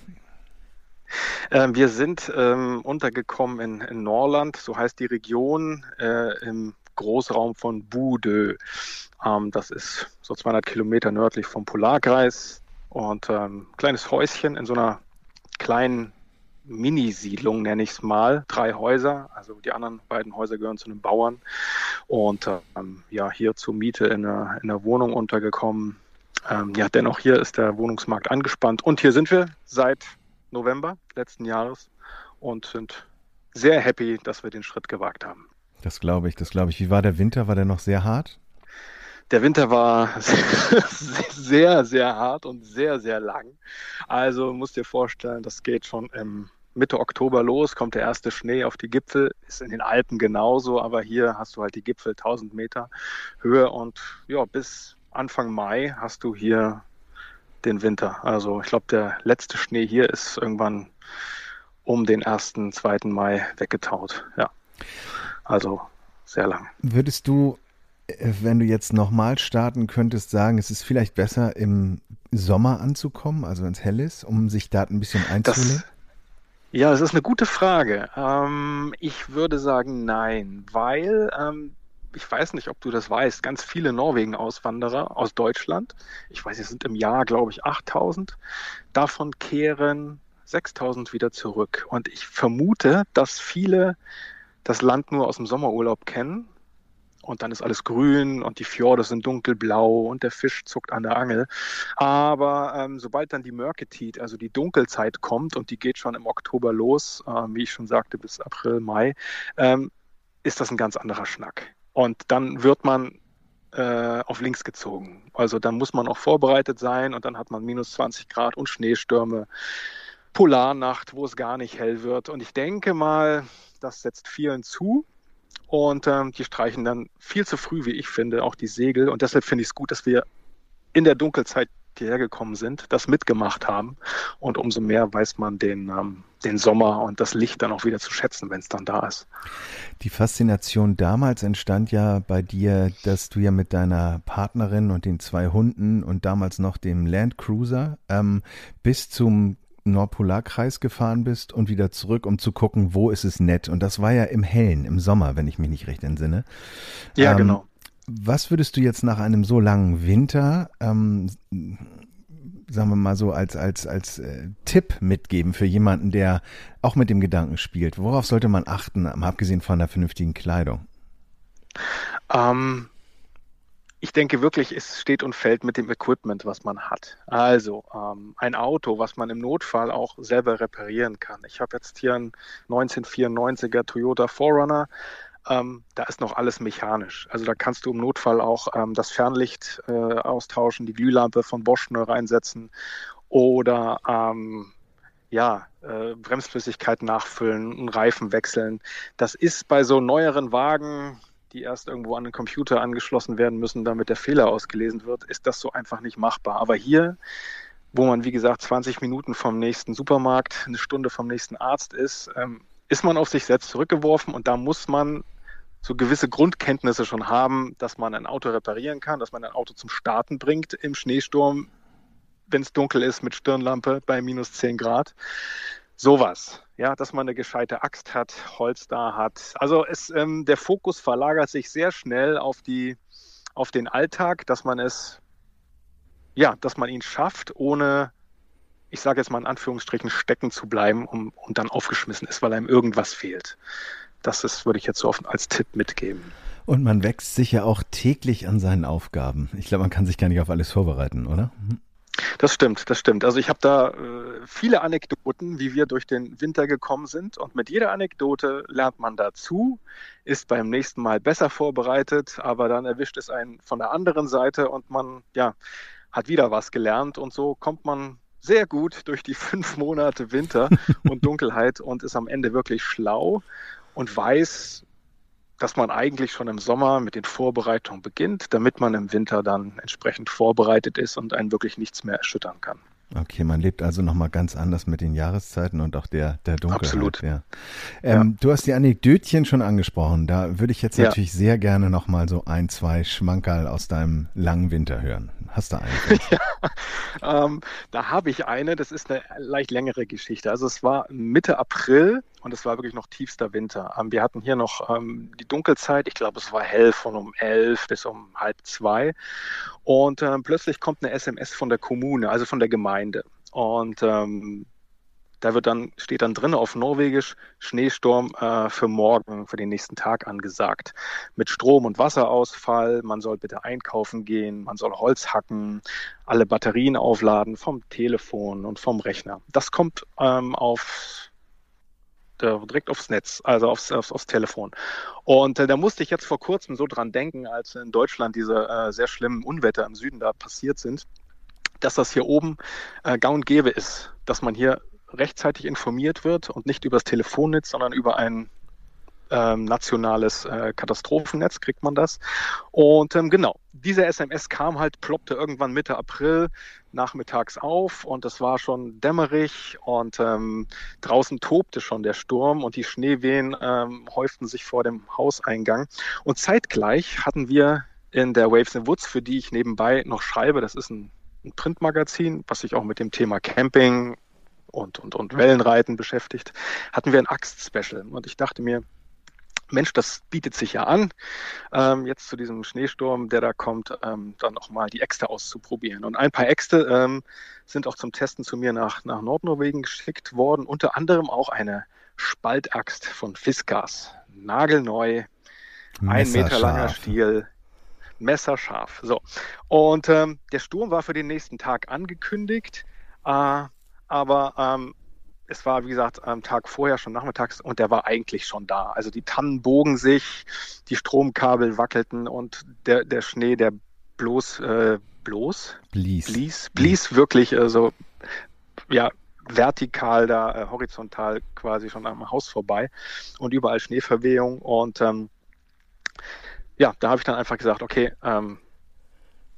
Ähm, wir sind ähm, untergekommen in, in Norland, so heißt die Region, äh, im Großraum von Budö. Ähm, das ist so 200 Kilometer nördlich vom Polarkreis und ähm, kleines Häuschen in so einer kleinen Minisiedlung, nenne ich es mal. Drei Häuser, also die anderen beiden Häuser gehören zu einem Bauern. Und ähm, ja, hier zur Miete in einer, in einer Wohnung untergekommen. Ähm, ja, dennoch hier ist der Wohnungsmarkt angespannt. Und hier sind wir seit November letzten Jahres und sind sehr happy, dass wir den Schritt gewagt haben. Das glaube ich, das glaube ich. Wie war der Winter? War der noch sehr hart? der Winter war sehr, sehr hart und sehr, sehr lang. Also musst dir vorstellen, das geht schon im Mitte Oktober los, kommt der erste Schnee auf die Gipfel, ist in den Alpen genauso, aber hier hast du halt die Gipfel 1000 Meter Höhe und ja, bis Anfang Mai hast du hier den Winter. Also ich glaube, der letzte Schnee hier ist irgendwann um den ersten, zweiten Mai weggetaut. Ja, also sehr lang. Würdest du, äh, wenn du jetzt nochmal starten könntest, sagen, es ist vielleicht besser im Sommer anzukommen, also wenn es hell ist, um sich da ein bisschen einzulegen? Ja, das ist eine gute Frage. Ähm, ich würde sagen nein, weil ähm, ich weiß nicht, ob du das weißt, ganz viele Norwegen-Auswanderer aus Deutschland, ich weiß, es sind im Jahr, glaube ich, 8000, davon kehren 6000 wieder zurück. Und ich vermute, dass viele das Land nur aus dem Sommerurlaub kennen und dann ist alles grün und die Fjorde sind dunkelblau und der Fisch zuckt an der Angel. Aber ähm, sobald dann die Mörketit, also die Dunkelzeit kommt und die geht schon im Oktober los, äh, wie ich schon sagte, bis April, Mai, ähm, ist das ein ganz anderer Schnack. Und dann wird man äh, auf links gezogen. Also dann muss man auch vorbereitet sein und dann hat man minus 20 Grad und Schneestürme, Polarnacht, wo es gar nicht hell wird. Und ich denke mal, das setzt vielen zu. Und ähm, die streichen dann viel zu früh, wie ich finde, auch die Segel. Und deshalb finde ich es gut, dass wir in der Dunkelzeit hierher gekommen sind, das mitgemacht haben. Und umso mehr weiß man den, ähm, den Sommer und das Licht dann auch wieder zu schätzen, wenn es dann da ist. Die Faszination damals entstand ja bei dir, dass du ja mit deiner Partnerin und den zwei Hunden und damals noch dem Land Cruiser ähm, bis zum Nordpolarkreis gefahren bist und wieder zurück, um zu gucken, wo ist es nett. Und das war ja im Hellen, im Sommer, wenn ich mich nicht recht entsinne. Ja, ähm, genau. Was würdest du jetzt nach einem so langen Winter, ähm, sagen wir mal so, als, als, als äh, Tipp mitgeben für jemanden, der auch mit dem Gedanken spielt? Worauf sollte man achten, abgesehen von der vernünftigen Kleidung? Ähm, ich denke wirklich, es steht und fällt mit dem Equipment, was man hat. Also ähm, ein Auto, was man im Notfall auch selber reparieren kann. Ich habe jetzt hier einen 1994er Toyota 4Runner. Ähm, da ist noch alles mechanisch. Also da kannst du im Notfall auch ähm, das Fernlicht äh, austauschen, die Glühlampe von Bosch neu reinsetzen oder ähm, ja, äh, Bremsflüssigkeit nachfüllen, einen Reifen wechseln. Das ist bei so neueren Wagen, die erst irgendwo an den Computer angeschlossen werden müssen, damit der Fehler ausgelesen wird, ist das so einfach nicht machbar. Aber hier, wo man, wie gesagt, 20 Minuten vom nächsten Supermarkt, eine Stunde vom nächsten Arzt ist, ähm, ist man auf sich selbst zurückgeworfen und da muss man so gewisse Grundkenntnisse schon haben, dass man ein Auto reparieren kann, dass man ein Auto zum Starten bringt im Schneesturm, wenn es dunkel ist mit Stirnlampe bei minus 10 Grad. Sowas, ja, dass man eine gescheite Axt hat, Holz da hat. Also es, ähm, der Fokus verlagert sich sehr schnell auf die, auf den Alltag, dass man es, ja, dass man ihn schafft, ohne, ich sage jetzt mal in Anführungsstrichen, stecken zu bleiben um, und dann aufgeschmissen ist, weil einem irgendwas fehlt. Das ist, würde ich jetzt so als Tipp mitgeben. Und man wächst sich ja auch täglich an seinen Aufgaben. Ich glaube, man kann sich gar nicht auf alles vorbereiten, oder? Mhm. Das stimmt, das stimmt. Also ich habe da äh, viele Anekdoten, wie wir durch den Winter gekommen sind. Und mit jeder Anekdote lernt man dazu, ist beim nächsten Mal besser vorbereitet, aber dann erwischt es einen von der anderen Seite und man ja, hat wieder was gelernt. Und so kommt man sehr gut durch die fünf Monate Winter und Dunkelheit und ist am Ende wirklich schlau und weiß, dass man eigentlich schon im Sommer mit den Vorbereitungen beginnt, damit man im Winter dann entsprechend vorbereitet ist und einen wirklich nichts mehr erschüttern kann. Okay, man lebt also nochmal ganz anders mit den Jahreszeiten und auch der, der Dunkelheit. Absolut. Ja. Ähm, ja. Du hast die Anekdötchen schon angesprochen. Da würde ich jetzt Ja. natürlich sehr gerne nochmal so ein, zwei Schmankerl aus deinem langen Winter hören. Hast du einen? Ähm, da habe ich eine, das ist eine leicht längere Geschichte. Also es war Mitte April und es war wirklich noch tiefster Winter. Ähm, wir hatten hier noch ähm, die Dunkelzeit, ich glaube es war hell von um elf bis um halb zwei. Und ähm, plötzlich kommt eine SMS von der Kommune, also von der Gemeinde. Und ähm, da wird dann, steht dann drin auf Norwegisch Schneesturm äh, für morgen, für den nächsten Tag angesagt. Mit Strom- und Wasserausfall, man soll bitte einkaufen gehen, man soll Holz hacken, alle Batterien aufladen vom Telefon und vom Rechner. Das kommt ähm, auf direkt aufs Netz, also aufs, aufs, aufs Telefon. Und äh, da musste ich jetzt vor kurzem so dran denken, als in Deutschland diese äh, sehr schlimmen Unwetter im Süden da passiert sind, dass das hier oben äh, gang und gäbe ist, dass man hier rechtzeitig informiert wird und nicht übers Telefonnetz, sondern über ein ähm, nationales äh, Katastrophennetz kriegt man das. Und ähm, genau, diese SMS kam halt, ploppte irgendwann Mitte April nachmittags auf und es war schon dämmerig und ähm, draußen tobte schon der Sturm und die Schneewehen ähm, häuften sich vor dem Hauseingang. Und zeitgleich hatten wir in der Waves and Woods, für die ich nebenbei noch schreibe, das ist ein, ein Printmagazin, was sich auch mit dem Thema Camping und, und, und Wellenreiten beschäftigt, hatten wir ein Axt-Special. Und ich dachte mir, Mensch, das bietet sich ja an, ähm, jetzt zu diesem Schneesturm, der da kommt, ähm, dann auch mal die Äxte auszuprobieren. Und ein paar Äxte ähm, sind auch zum Testen zu mir nach, nach Nordnorwegen geschickt worden, unter anderem auch eine Spaltaxt von Fiskars, nagelneu, ein Meter langer Stiel, messerscharf. So. Und ähm, der Sturm war für den nächsten Tag angekündigt, äh, aber ähm, es war, wie gesagt, am Tag vorher schon nachmittags und der war eigentlich schon da. Also die Tannen bogen sich, die Stromkabel wackelten und der, der Schnee, der bloß, äh, bloß? Blies. Blies, blies wirklich äh, so, ja, vertikal da, äh, horizontal quasi schon am Haus vorbei und überall Schneeverwehung und ähm, ja, da habe ich dann einfach gesagt, okay, ähm,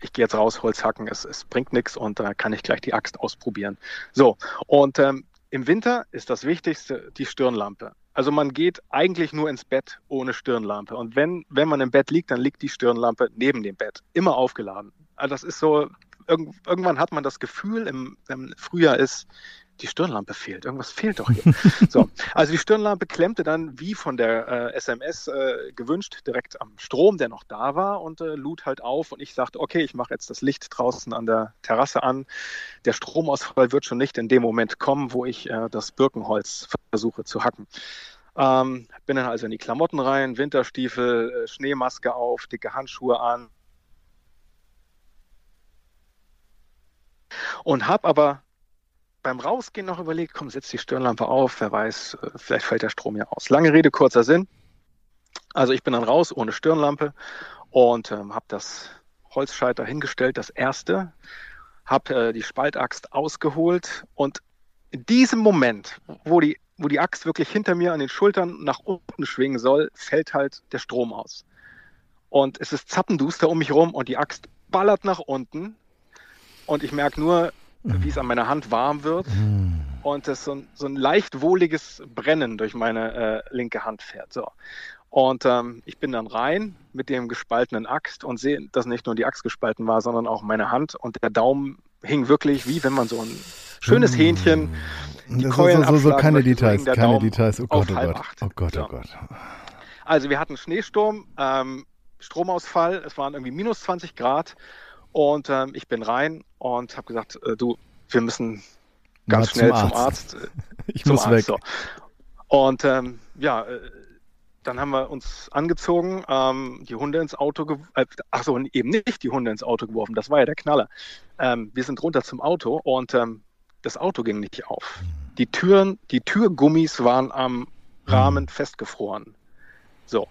ich gehe jetzt raus, Holz hacken, es, es bringt nichts und da äh, kann ich gleich die Axt ausprobieren. So, und ähm, im Winter ist das Wichtigste die Stirnlampe. Also man geht eigentlich nur ins Bett ohne Stirnlampe. Und wenn, wenn man im Bett liegt, dann liegt die Stirnlampe neben dem Bett, immer aufgeladen. Also das ist so, irgendwann hat man das Gefühl, im, im Frühjahr ist, die Stirnlampe fehlt. Irgendwas fehlt doch hier. so, also die Stirnlampe klemmte dann wie von der äh, SMS äh, gewünscht direkt am Strom, der noch da war und äh, lud halt auf und ich sagte, okay, ich mache jetzt das Licht draußen an der Terrasse an. Der Stromausfall wird schon nicht in dem Moment kommen, wo ich äh, das Birkenholz versuche zu hacken. Ähm, bin dann also in die Klamotten rein, Winterstiefel, äh, Schneemaske auf, dicke Handschuhe an. Und habe aber beim Rausgehen noch überlegt, komm, setz die Stirnlampe auf, wer weiß, äh, vielleicht fällt der Strom ja aus. Lange Rede, kurzer Sinn. Also ich bin dann raus ohne Stirnlampe und ähm, habe das Holzscheiter hingestellt, das erste, habe äh, die Spaltaxt ausgeholt und in diesem Moment, wo die, wo die Axt wirklich hinter mir an den Schultern nach unten schwingen soll, fällt halt der Strom aus. Und es ist zappenduster um mich rum und die Axt ballert nach unten und ich merke nur, wie es an meiner Hand warm wird mm. und es so ein, so ein leicht wohliges Brennen durch meine äh, linke Hand fährt. So. Und ähm, ich bin dann rein mit dem gespaltenen Axt und sehe, dass nicht nur die Axt gespalten war, sondern auch meine Hand und der Daumen hing wirklich wie wenn man so ein schönes mm. Hähnchen die Keulen so, so, so keine Details, keine Daumen Details. Oh Gott, oh Gott. oh Gott, oh Gott. Also wir hatten Schneesturm, ähm, Stromausfall, es waren irgendwie minus 20 Grad und ähm, ich bin rein und habe gesagt, äh, du, wir müssen ganz schnell zum Arzt. Zum Arzt ich muss Arzt, weg. So. Und ähm, ja, äh, dann haben wir uns angezogen, ähm, die Hunde ins Auto, äh, ach so, eben nicht die Hunde ins Auto geworfen, das war ja der Knaller. Ähm, wir sind runter zum Auto und ähm, das Auto ging nicht auf. Die Türen, die Türgummis waren am Rahmen mhm. festgefroren. So,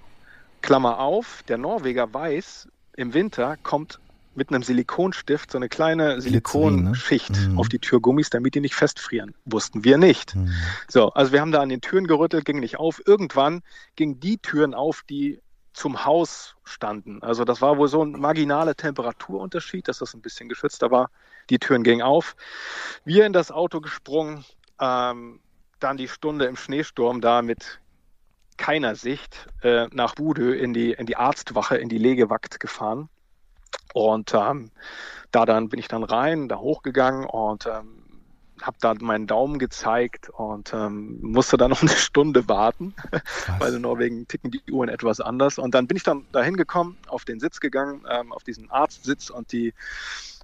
Klammer auf, der Norweger weiß, im Winter kommt mit einem Silikonstift so eine kleine Silikonschicht ne? mhm. auf die Türgummis, damit die nicht festfrieren. Wussten wir nicht. Mhm. So, also wir haben da an den Türen gerüttelt, ging nicht auf. Irgendwann gingen die Türen auf, die zum Haus standen. Also das war wohl so ein marginaler Temperaturunterschied, dass das ein bisschen geschützter war. Die Türen gingen auf. Wir in das Auto gesprungen, ähm, dann die Stunde im Schneesturm da mit keiner Sicht äh, nach Budö in die, in die Arztwache, in die Legewakt gefahren. Und ähm, da dann bin ich dann rein, da hochgegangen und ähm, habe da meinen Daumen gezeigt und ähm, musste dann noch eine Stunde warten, weil in Norwegen ticken die Uhren etwas anders. Und dann bin ich dann da hingekommen, auf den Sitz gegangen, ähm, auf diesen Arztsitz und die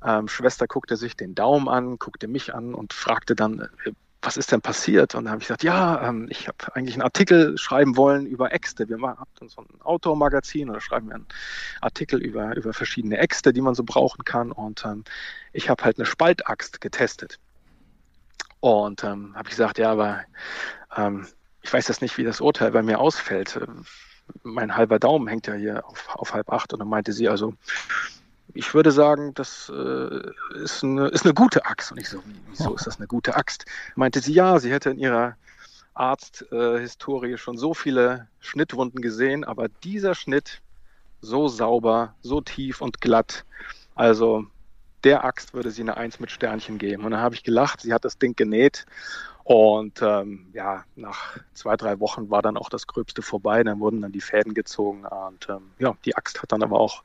ähm, Schwester guckte sich den Daumen an, guckte mich an und fragte dann, äh, was ist denn passiert? Und dann habe ich gesagt, ja, ähm, ich habe eigentlich einen Artikel schreiben wollen über Äxte. Wir haben so ein Outdoor-Magazin oder schreiben wir einen Artikel über, über verschiedene Äxte, die man so brauchen kann. Und ähm, ich habe halt eine Spaltaxt getestet. Und ähm, habe ich gesagt, ja, aber ähm, ich weiß jetzt nicht, wie das Urteil bei mir ausfällt. Mein halber Daumen hängt ja hier auf, auf halb acht und dann meinte sie also, ich würde sagen, das äh, ist, eine, ist eine gute Axt. Und ich so, wieso ist das eine gute Axt? Meinte sie, ja, sie hätte in ihrer Arzthistorie äh, schon so viele Schnittwunden gesehen, aber dieser Schnitt so sauber, so tief und glatt. Also der Axt würde sie eine Eins mit Sternchen geben. Und dann habe ich gelacht, sie hat das Ding genäht. Und ähm, ja, nach zwei, drei Wochen war dann auch das Gröbste vorbei. Dann wurden dann die Fäden gezogen. Und ähm, ja, die Axt hat dann aber auch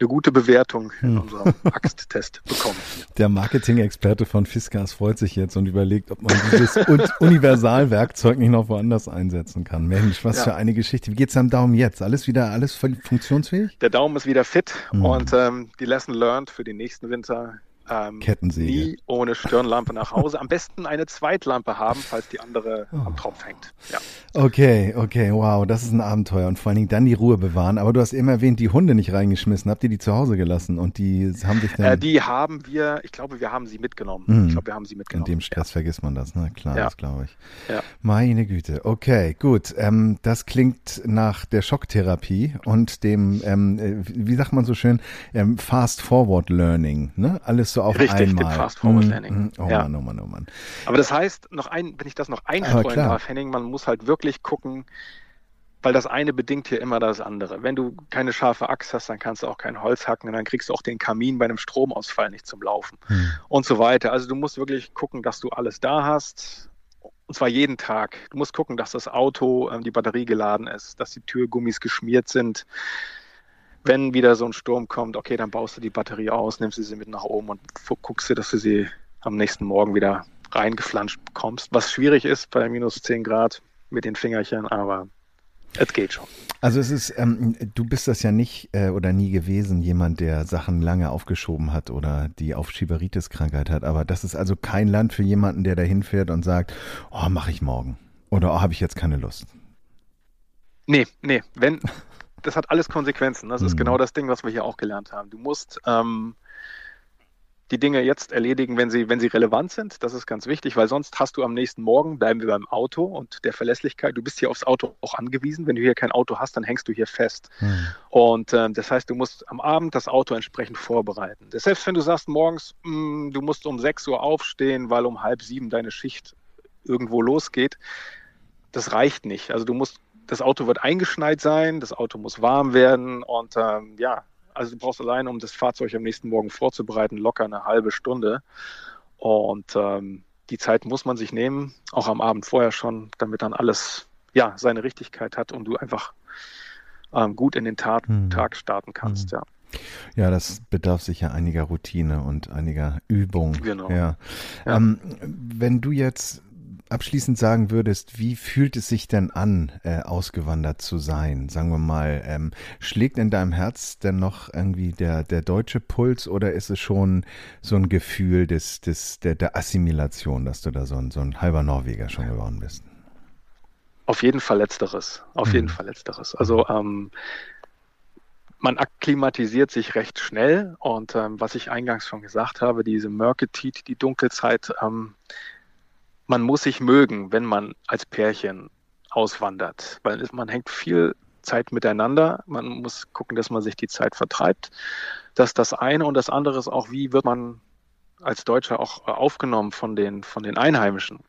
eine gute Bewertung in hm. unserem Axttest bekommen. Der Marketing-Experte von Fiskas freut sich jetzt und überlegt, ob man dieses Universalwerkzeug nicht noch woanders einsetzen kann. Mensch, was ja. für eine Geschichte. Wie geht's am Daumen jetzt? Alles wieder, alles funktionsfähig? Der Daumen ist wieder fit hm. und ähm, die Lesson learned für den nächsten Winter ähm, Kettensäge. Nie ohne Stirnlampe nach Hause. Am besten eine Zweitlampe haben, falls die andere oh. am Tropf hängt. Ja. Okay, okay, wow, das ist ein Abenteuer und vor allen Dingen dann die Ruhe bewahren. Aber du hast eben erwähnt, die Hunde nicht reingeschmissen. Habt ihr die zu Hause gelassen und die haben sich dann. Äh, die haben wir, ich glaube, wir haben sie mitgenommen. Mhm. Ich glaube, wir haben sie mitgenommen. In dem Stress ja. vergisst man das, ne? Klar, ja. das glaube ich. Ja. Meine Güte, okay, gut. Ähm, das klingt nach der Schocktherapie und dem, ähm, äh, wie sagt man so schön, ähm, Fast Forward Learning, ne? Alles so auf Richtig, einmal. Fast Forward Learning. Mm, oh ja. Mann, oh Mann, oh Mann. Aber das heißt, noch ein, wenn ich das noch einstreuen darf, Henning, man muss halt wirklich gucken, weil das eine bedingt hier immer das andere. Wenn du keine scharfe Axt hast, dann kannst du auch kein Holz hacken und dann kriegst du auch den Kamin bei einem Stromausfall nicht zum Laufen hm. und so weiter. Also du musst wirklich gucken, dass du alles da hast. Und zwar jeden Tag. Du musst gucken, dass das Auto, ähm, die Batterie geladen ist, dass die Türgummis geschmiert sind, wenn wieder so ein Sturm kommt, okay, dann baust du die Batterie aus, nimmst sie mit nach oben und guckst du, dass du sie am nächsten Morgen wieder reingeflanscht bekommst. Was schwierig ist bei minus 10 Grad mit den Fingerchen, aber es geht schon. Also es ist, ähm, du bist das ja nicht äh, oder nie gewesen, jemand, der Sachen lange aufgeschoben hat oder die Aufschieberitis-Krankheit hat. Aber das ist also kein Land für jemanden, der da hinfährt und sagt, oh, mache ich morgen. Oder oh, habe ich jetzt keine Lust. Nee, nee. Wenn, das hat alles Konsequenzen. Das mhm. ist genau das Ding, was wir hier auch gelernt haben. Du musst ähm, die Dinge jetzt erledigen, wenn sie, wenn sie relevant sind. Das ist ganz wichtig, weil sonst hast du am nächsten Morgen, bleiben wir beim Auto und der Verlässlichkeit, du bist hier aufs Auto auch angewiesen. Wenn du hier kein Auto hast, dann hängst du hier fest. Mhm. Und äh, das heißt, du musst am Abend das Auto entsprechend vorbereiten. Selbst wenn du sagst morgens, mh, hm, du musst um 6 Uhr aufstehen, weil um halb sieben deine Schicht irgendwo losgeht, das reicht nicht. Also du musst das Auto wird eingeschneit sein, das Auto muss warm werden und ähm, ja, also du brauchst allein, um das Fahrzeug am nächsten Morgen vorzubereiten, locker eine halbe Stunde. Und ähm, die Zeit muss man sich nehmen, auch am Abend vorher schon, damit dann alles ja seine Richtigkeit hat und du einfach ähm, gut in den Tag, hm. Tag starten kannst. Hm. Ja. Ja, das bedarf sicher einiger Routine und einiger Übung. Genau. Ja. ja. Ähm, wenn du jetzt abschließend sagen würdest, wie fühlt es sich denn an, äh, ausgewandert zu sein? Sagen wir mal, ähm, schlägt in deinem Herz denn noch irgendwie der, der deutsche Puls oder ist es schon so ein Gefühl des, des, der, der Assimilation, dass du da so ein, so ein halber Norweger schon geworden bist? Auf jeden Fall letzteres. Auf mhm. jeden Fall letzteres. Also ähm, man akklimatisiert sich recht schnell und ähm, was ich eingangs schon gesagt habe, diese Mörketit, die Dunkelzeit, ähm, man muss sich mögen, wenn man als Pärchen auswandert, weil man hängt viel Zeit miteinander. Man muss gucken, dass man sich die Zeit vertreibt. Das ist das eine und das andere ist auch, wie wird man als Deutscher auch aufgenommen von den, von den Einheimischen.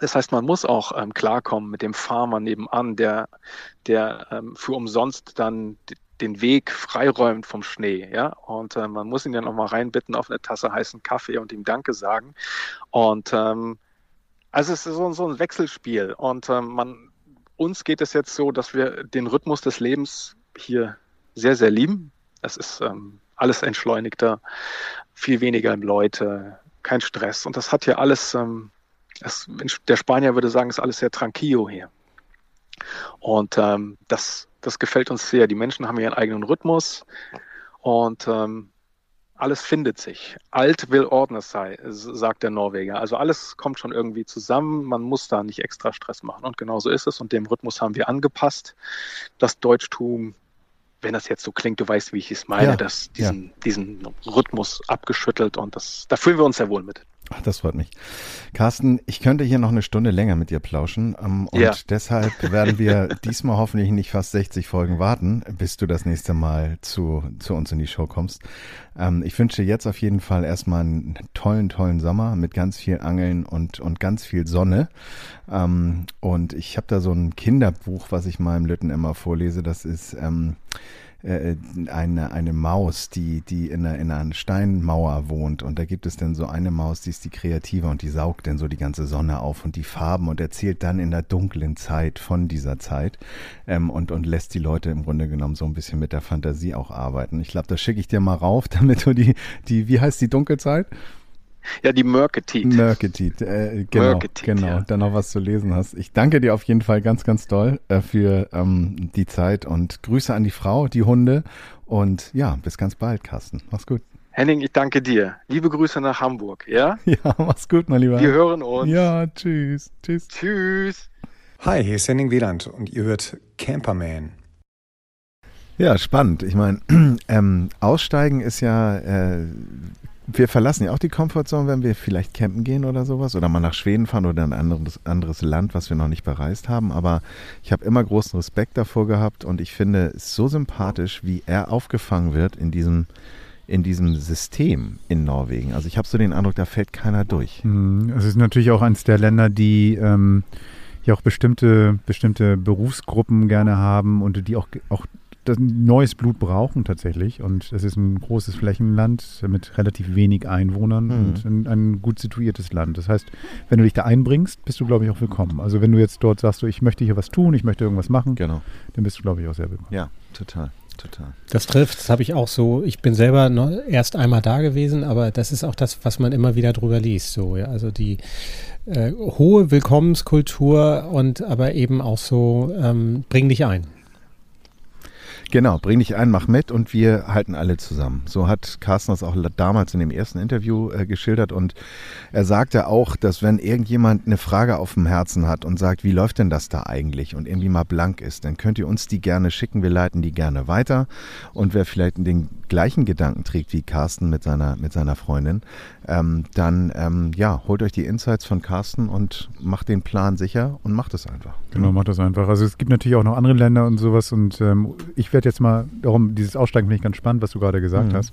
Das heißt, man muss auch ähm, klarkommen mit dem Farmer nebenan, der, der ähm, für umsonst dann den Weg freiräumt vom Schnee, ja. Und äh, man muss ihn dann auch mal reinbitten auf eine Tasse heißen Kaffee und ihm Danke sagen. Und ähm, also es ist so, so ein Wechselspiel und ähm, man, uns geht es jetzt so, dass wir den Rhythmus des Lebens hier sehr, sehr lieben. Es ist ähm, alles entschleunigter, viel weniger Leute, kein Stress. Und das hat hier alles, ähm, das, der Spanier würde sagen, ist alles sehr tranquillo hier. Und ähm, das, das gefällt uns sehr. Die Menschen haben ihren eigenen Rhythmus und ähm, alles findet sich. Alt will Ordner sei, sagt der Norweger. Also alles kommt schon irgendwie zusammen. Man muss da nicht extra Stress machen. Und genau so ist es. Und dem Rhythmus haben wir angepasst. Das Deutschtum, wenn das jetzt so klingt, du weißt, wie ich es meine, ja, dass diesen, ja. diesen Rhythmus abgeschüttelt und das, da fühlen wir uns sehr wohl mit. Ach, das freut mich. Carsten, ich könnte hier noch eine Stunde länger mit dir plauschen ähm, und Ja. deshalb werden wir diesmal hoffentlich nicht fast 60 Folgen warten, bis du das nächste Mal zu, zu uns in die Show kommst. Ähm, ich wünsche dir jetzt auf jeden Fall erstmal einen tollen, tollen Sommer mit ganz viel Angeln und, und ganz viel Sonne. Ähm, und ich habe da so ein Kinderbuch, was ich meinem Lütten immer vorlese. Das ist ähm, äh, eine, eine Maus, die, die in einer, in einer Steinmauer wohnt. Und da gibt es dann so eine Maus, die ist die Kreative und die saugt dann so die ganze Sonne auf und die Farben und erzählt dann in der dunklen Zeit von dieser Zeit ähm, und, und lässt die Leute im Grunde genommen so ein bisschen mit der Fantasie auch arbeiten. Ich glaube, das schicke ich dir mal rauf, damit du die, die, wie heißt die Dunkelzeit? Ja, die Mörketit. Mörketit, äh, genau, Mörketit, genau, ja. dann noch was zu lesen hast. Ich danke dir auf jeden Fall ganz, ganz doll äh, für ähm, die Zeit und Grüße an die Frau, die Hunde und ja, bis ganz bald, Carsten. Mach's gut. Henning, ich danke dir. Liebe Grüße nach Hamburg, ja? Ja, mach's gut, mein Lieber. Wir hören uns. Ja, tschüss, tschüss. Tschüss. Hi, hier ist Henning Wieland und ihr hört Camperman. Ja, spannend. Ich meine, ähm, aussteigen ist ja, äh, wir verlassen ja auch die Komfortzone, wenn wir vielleicht campen gehen oder sowas oder mal nach Schweden fahren oder in ein anderes, anderes Land, was wir noch nicht bereist haben. Aber ich habe immer großen Respekt davor gehabt und ich finde es so sympathisch, wie er aufgefangen wird in diesem, in diesem System in Norwegen. Also ich habe so den Eindruck, da fällt keiner durch. Mhm. Es ist natürlich auch eines der Länder, die ähm, ja auch bestimmte, bestimmte Berufsgruppen gerne haben und die auch, auch das neues Blut brauchen tatsächlich. Und es ist ein großes Flächenland mit relativ wenig Einwohnern Mhm. und ein, ein gut situiertes Land. Das heißt, wenn du dich da einbringst, bist du, glaube ich, auch willkommen. Also wenn du jetzt dort sagst, so, ich möchte hier was tun, ich möchte irgendwas machen, Genau. dann bist du, glaube ich, auch sehr willkommen. Ja, total, total. Das trifft, das habe ich auch so. Ich bin selber noch erst einmal da gewesen, aber das ist auch das, was man immer wieder drüber liest. So, ja. Also die äh, hohe Willkommenskultur und aber eben auch so, ähm, bring dich ein. Genau, bring dich ein, mach mit und wir halten alle zusammen. So hat Carsten das auch damals in dem ersten Interview äh, geschildert und er sagte auch, dass wenn irgendjemand eine Frage auf dem Herzen hat und sagt, wie läuft denn das da eigentlich und irgendwie mal blank ist, dann könnt ihr uns die gerne schicken, wir leiten die gerne weiter und wer vielleicht den gleichen Gedanken trägt wie Carsten mit seiner, mit seiner Freundin, ähm, dann ähm, ja, holt euch die Insights von Carsten und macht den Plan sicher und macht es einfach. Genau, mach das einfach. Also es gibt natürlich auch noch andere Länder und sowas und ähm, ich werde jetzt mal, darum, dieses Aussteigen finde ich ganz spannend, was du gerade gesagt Mhm. hast.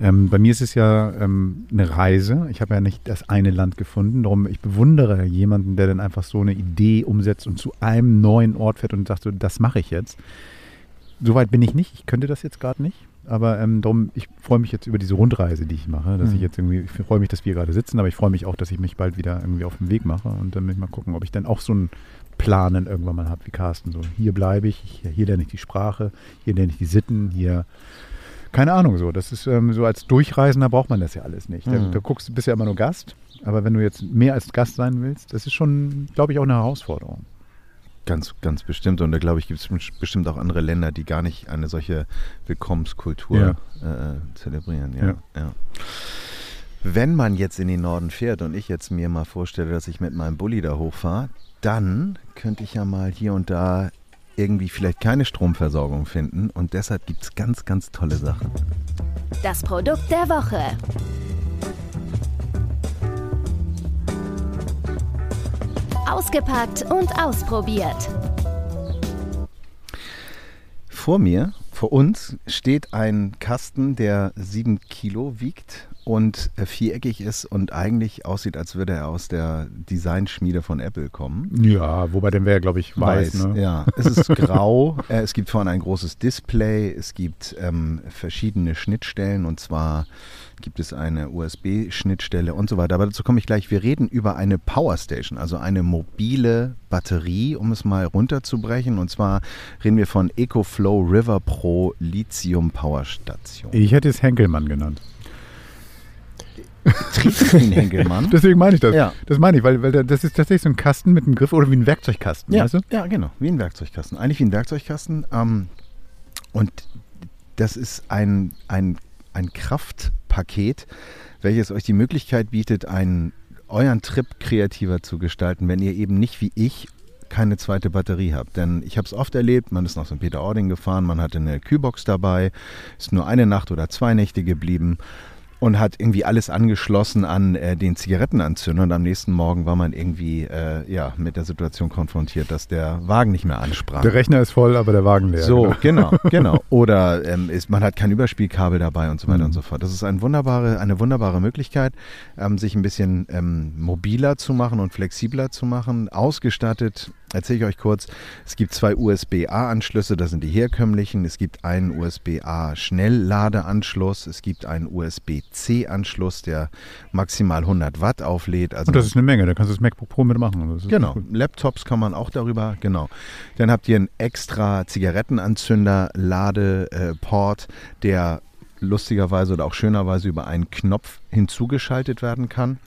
Ähm, bei mir ist es ja ähm, eine Reise. Ich habe ja nicht das eine Land gefunden. Darum, ich bewundere jemanden, der dann einfach so eine Idee umsetzt und zu einem neuen Ort fährt und sagt, so, das mache ich jetzt. Soweit bin ich nicht. Ich könnte das jetzt gerade nicht. Aber ähm, darum, ich freue mich jetzt über diese Rundreise, die ich mache. Dass Mhm. ich jetzt irgendwie, ich freue mich, dass wir gerade sitzen, aber ich freue mich auch, dass ich mich bald wieder irgendwie auf den Weg mache. Und dann will ich mal gucken, ob ich dann auch so einen Plan dann irgendwann mal habe wie Carsten. So, hier bleibe ich, hier, hier lerne ich die Sprache, hier lerne ich die Sitten, hier. Keine Ahnung so. Das ist ähm, so als Durchreisender braucht man das ja alles nicht. Da, Mhm. da guckst du bist ja immer nur Gast. Aber wenn du jetzt mehr als Gast sein willst, das ist schon, glaube ich, auch eine Herausforderung. Ganz, ganz bestimmt. Und da glaube ich, gibt es bestimmt auch andere Länder, die gar nicht eine solche Willkommenskultur Ja. äh, zelebrieren. Ja, Ja. ja. Wenn man jetzt in den Norden fährt und ich jetzt mir mal vorstelle, dass ich mit meinem Bulli da hochfahre, dann könnte ich ja mal hier und da irgendwie vielleicht keine Stromversorgung finden. Und deshalb gibt es ganz, ganz tolle Sachen. Das Produkt der Woche. Ausgepackt und ausprobiert. Vor mir, vor uns, steht ein Kasten, der sieben Kilo wiegt und äh, viereckig ist und eigentlich aussieht, als würde er aus der Designschmiede von Apple kommen. Ja, wobei dann wäre, glaube ich, weiß. ne? Ja, es ist grau. äh, es gibt vorne ein großes Display. Es gibt ähm, verschiedene Schnittstellen und zwar gibt es eine USB-Schnittstelle und so weiter. Aber dazu komme ich gleich. Wir reden über eine Powerstation, also eine mobile Batterie, um es mal runterzubrechen. Und zwar reden wir von EcoFlow River Pro Lithium Powerstation. Ich hätte es Henkelmann genannt. Triebin Henkelmann. Deswegen meine ich das. Ja. Das meine ich, weil, weil da- das ist tatsächlich so ein Kasten mit einem Griff oder wie ein Werkzeugkasten. Ja, Weißt du? ja, genau, wie ein Werkzeugkasten. Eigentlich wie ein Werkzeugkasten. Ähm, und das ist ein, ein, ein Kraftpaket, welches euch die Möglichkeit bietet, einen, euren Trip kreativer zu gestalten, wenn ihr eben nicht wie ich keine zweite Batterie habt. Denn ich habe es oft erlebt, man ist nach St. Peter-Ording gefahren, man hatte eine Kühlbox dabei, ist nur eine Nacht oder zwei Nächte geblieben. Und hat irgendwie alles angeschlossen an äh, den Zigarettenanzünder und am nächsten Morgen war man irgendwie äh, ja, mit der Situation konfrontiert, dass der Wagen nicht mehr ansprach. Der Rechner ist voll, aber der Wagen leer. So, genau, genau. genau. Oder ähm, ist, man hat kein Überspielkabel dabei und so weiter mhm. und so fort. Das ist ein wunderbare, eine wunderbare Möglichkeit, ähm, sich ein bisschen ähm, mobiler zu machen und flexibler zu machen. Ausgestattet erzähle ich euch kurz. Es gibt zwei USB-A-Anschlüsse, das sind die herkömmlichen. Es gibt einen USB-A-Schnellladeanschluss. Es gibt einen USB-C-Anschluss, der maximal 100 Watt auflädt. Also Und das ist eine Menge, da kannst du das MacBook Pro mitmachen. Genau, Laptops kann man auch darüber, genau. Dann habt ihr einen extra Zigarettenanzünder-Ladeport, der lustigerweise oder auch schönerweise über einen Knopf hinzugeschaltet werden kann.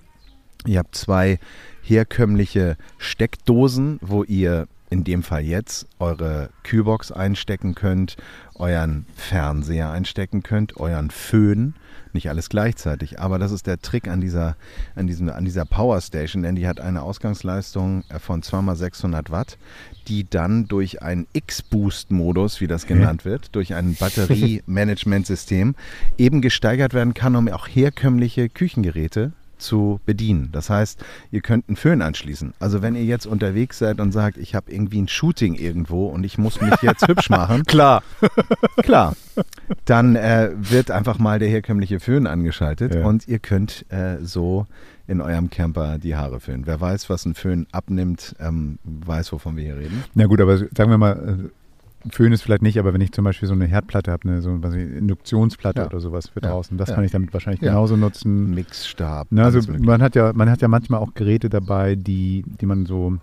Ihr habt zwei herkömmliche Steckdosen, wo ihr in dem Fall jetzt eure Kühlbox einstecken könnt, euren Fernseher einstecken könnt, euren Föhn, nicht alles gleichzeitig, aber das ist der Trick an dieser, an diesem, an dieser Power Station, denn die hat eine Ausgangsleistung von 2x600 Watt, die dann durch einen X-Boost-Modus, wie das genannt wird, durch ein Batteriemanagementsystem eben gesteigert werden kann, um auch herkömmliche Küchengeräte zu bedienen. Das heißt, ihr könnt einen Föhn anschließen. Also wenn ihr jetzt unterwegs seid und sagt, ich habe irgendwie ein Shooting irgendwo und ich muss mich jetzt hübsch machen. Klar. Klar. Dann äh, wird einfach mal der herkömmliche Föhn angeschaltet ja. und ihr könnt äh, so in eurem Camper die Haare föhnen. Wer weiß, was ein Föhn abnimmt, ähm, weiß, wovon wir hier reden. Na gut, aber sagen wir mal, äh, Föhn ist vielleicht nicht, aber wenn ich zum Beispiel so eine Herdplatte habe, eine so eine Induktionsplatte ja. oder sowas für draußen, das kann ich damit wahrscheinlich genauso nutzen. Mixstab. Na, also man hat ja, man hat ja manchmal auch Geräte dabei, die, die man so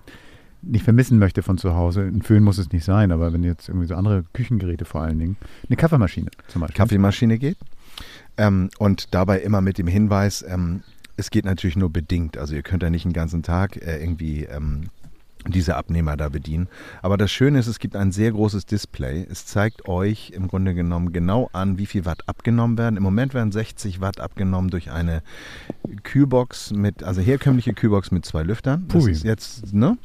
nicht vermissen möchte von zu Hause. Ein Föhn muss es nicht sein, aber wenn jetzt irgendwie so andere Küchengeräte vor allen Dingen, eine Kaffeemaschine zum Beispiel. Kaffeemaschine geht. Ähm, und dabei immer mit dem Hinweis, ähm, es geht natürlich nur bedingt. Also ihr könnt ja nicht den ganzen Tag äh, irgendwie ähm, diese Abnehmer da bedienen. Aber das Schöne ist, es gibt ein sehr großes Display. Es zeigt euch im Grunde genommen genau an, wie viel Watt abgenommen werden. Im Moment werden 60 Watt abgenommen durch eine Kühlbox mit, also herkömmliche Kühlbox mit zwei Lüftern. Das ist jetzt, ne?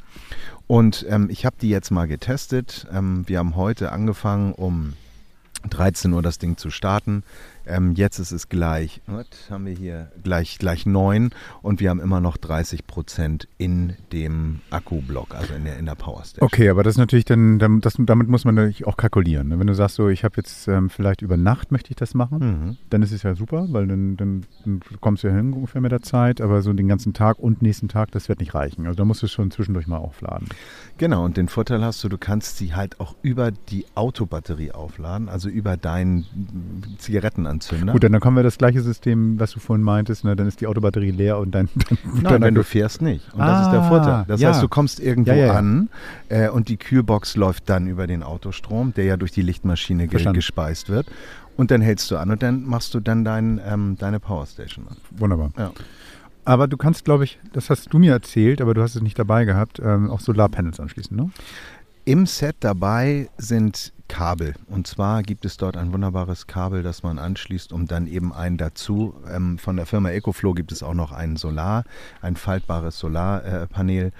Und ähm, ich habe die jetzt mal getestet. Ähm, wir haben heute angefangen, um 13 Uhr das Ding zu starten. Ähm, jetzt ist es gleich, was haben wir hier? Gleich, gleich 9 und wir haben immer noch 30 Prozent in dem Akkublock, also in der, in der Powerstation. Okay, aber das ist natürlich dann, das, damit muss man natürlich auch kalkulieren. Ne? Wenn du sagst, so, ich habe jetzt ähm, vielleicht über Nacht möchte ich das machen, mhm. dann ist es ja super, weil dann, dann, dann kommst du ja hin ungefähr mit der Zeit, aber so den ganzen Tag und nächsten Tag, das wird nicht reichen. Also da musst du schon zwischendurch mal aufladen. Genau, und den Vorteil hast du, du kannst sie halt auch über die Autobatterie aufladen, also über deinen Zigarettenanzünder. Anzünder. Gut, dann haben wir das gleiche System, was du vorhin meintest, ne? dann ist die Autobatterie leer und dann. dann Nein, wenn du fährst nicht. Und ah, das ist der Vorteil. Das ja. heißt, du kommst irgendwo ja, ja, an äh, und die Kühlbox läuft dann über den Autostrom, der ja durch die Lichtmaschine ge gespeist wird. Und dann hältst du an und dann machst du dann dein, ähm, deine Powerstation an. Wunderbar. Ja. Aber du kannst, glaube ich, das hast du mir erzählt, aber du hast es nicht dabei gehabt, ähm, auch Solarpanels anschließen, ne? Im Set dabei sind Kabel. Und zwar gibt es dort ein wunderbares Kabel, das man anschließt, um dann eben ein dazu. Ähm, von der Firma EcoFlow gibt es auch noch ein Solar, ein faltbares Solarpanel. Äh,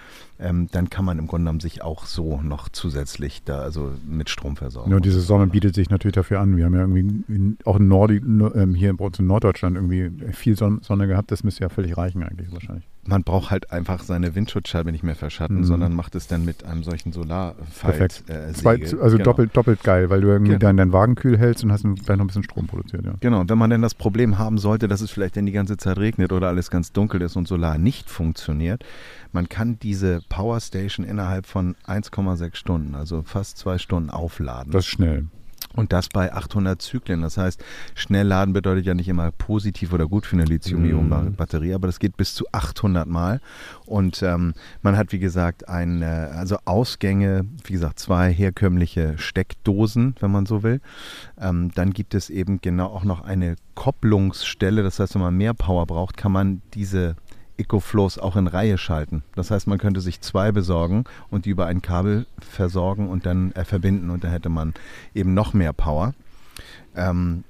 ähm, dann kann man im Grunde genommen sich auch so noch zusätzlich da also mit Strom versorgen. Ja, diese Sonne bietet sich natürlich dafür an. Wir haben ja irgendwie auch in Nordi, ähm, hier in Norddeutschland irgendwie viel Sonne gehabt. Das müsste ja völlig reichen eigentlich wahrscheinlich man braucht halt einfach seine Windschutzscheibe nicht mehr verschatten, mhm. sondern macht es dann mit einem solchen Solarfalt. Äh, Zwei, also genau. doppelt, doppelt geil, weil du irgendwie genau. dann deinen Wagen kühl hältst und hast dann noch ein bisschen Strom produziert. Ja. Genau, und wenn man dann das Problem haben sollte, dass es vielleicht dann die ganze Zeit regnet oder alles ganz dunkel ist und Solar nicht funktioniert, man kann diese Powerstation innerhalb von 1,6 Stunden, also fast zwei Stunden aufladen. Das ist schnell. Und das bei 800 Zyklen. Das heißt, schnell laden bedeutet ja nicht immer positiv oder gut für eine Lithium-Ionen-Batterie, aber das geht bis zu 800 Mal. Und ähm, man hat, wie gesagt, ein, äh, also Ausgänge, wie gesagt, zwei herkömmliche Steckdosen, wenn man so will. Ähm, dann gibt es eben genau auch noch eine Kopplungsstelle. Das heißt, wenn man mehr Power braucht, kann man diese EcoFlows auch in Reihe schalten. Das heißt, man könnte sich zwei besorgen und die über ein Kabel versorgen und dann äh, verbinden und dann hätte man eben noch mehr Power. Ähm,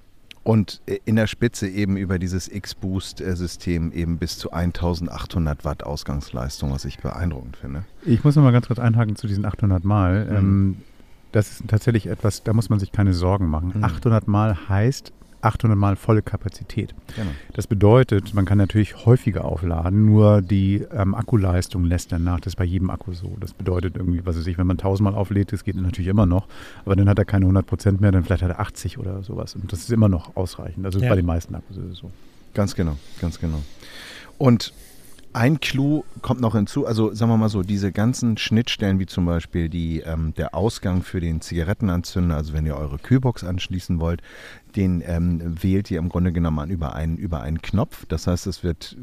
und in der Spitze eben über dieses X-Boost-System eben bis zu 1800 Watt Ausgangsleistung, was ich beeindruckend finde. Ich muss noch mal ganz kurz einhaken zu diesen 800 Mal. Mhm. Ähm, das ist tatsächlich etwas, da muss man sich keine Sorgen machen. Mhm. 800 Mal heißt, 800 Mal volle Kapazität. Genau. Das bedeutet, man kann natürlich häufiger aufladen, nur die ähm, Akkuleistung lässt dann nach. Das ist bei jedem Akku so. Das bedeutet irgendwie, was weiß ich, wenn man 1000 Mal auflädt, das geht natürlich immer noch, aber dann hat er keine 100 Prozent mehr, dann vielleicht hat er 80 oder sowas. Und das ist immer noch ausreichend. Also Ja. bei den meisten Akkus ist es so. Ganz genau, ganz genau. Und ein Clou kommt noch hinzu, also sagen wir mal so, diese ganzen Schnittstellen wie zum Beispiel die, ähm, der Ausgang für den Zigarettenanzünder, also wenn ihr eure Kühlbox anschließen wollt, den ähm, wählt ihr im Grunde genommen an über einen, über einen Knopf. Das heißt, es wird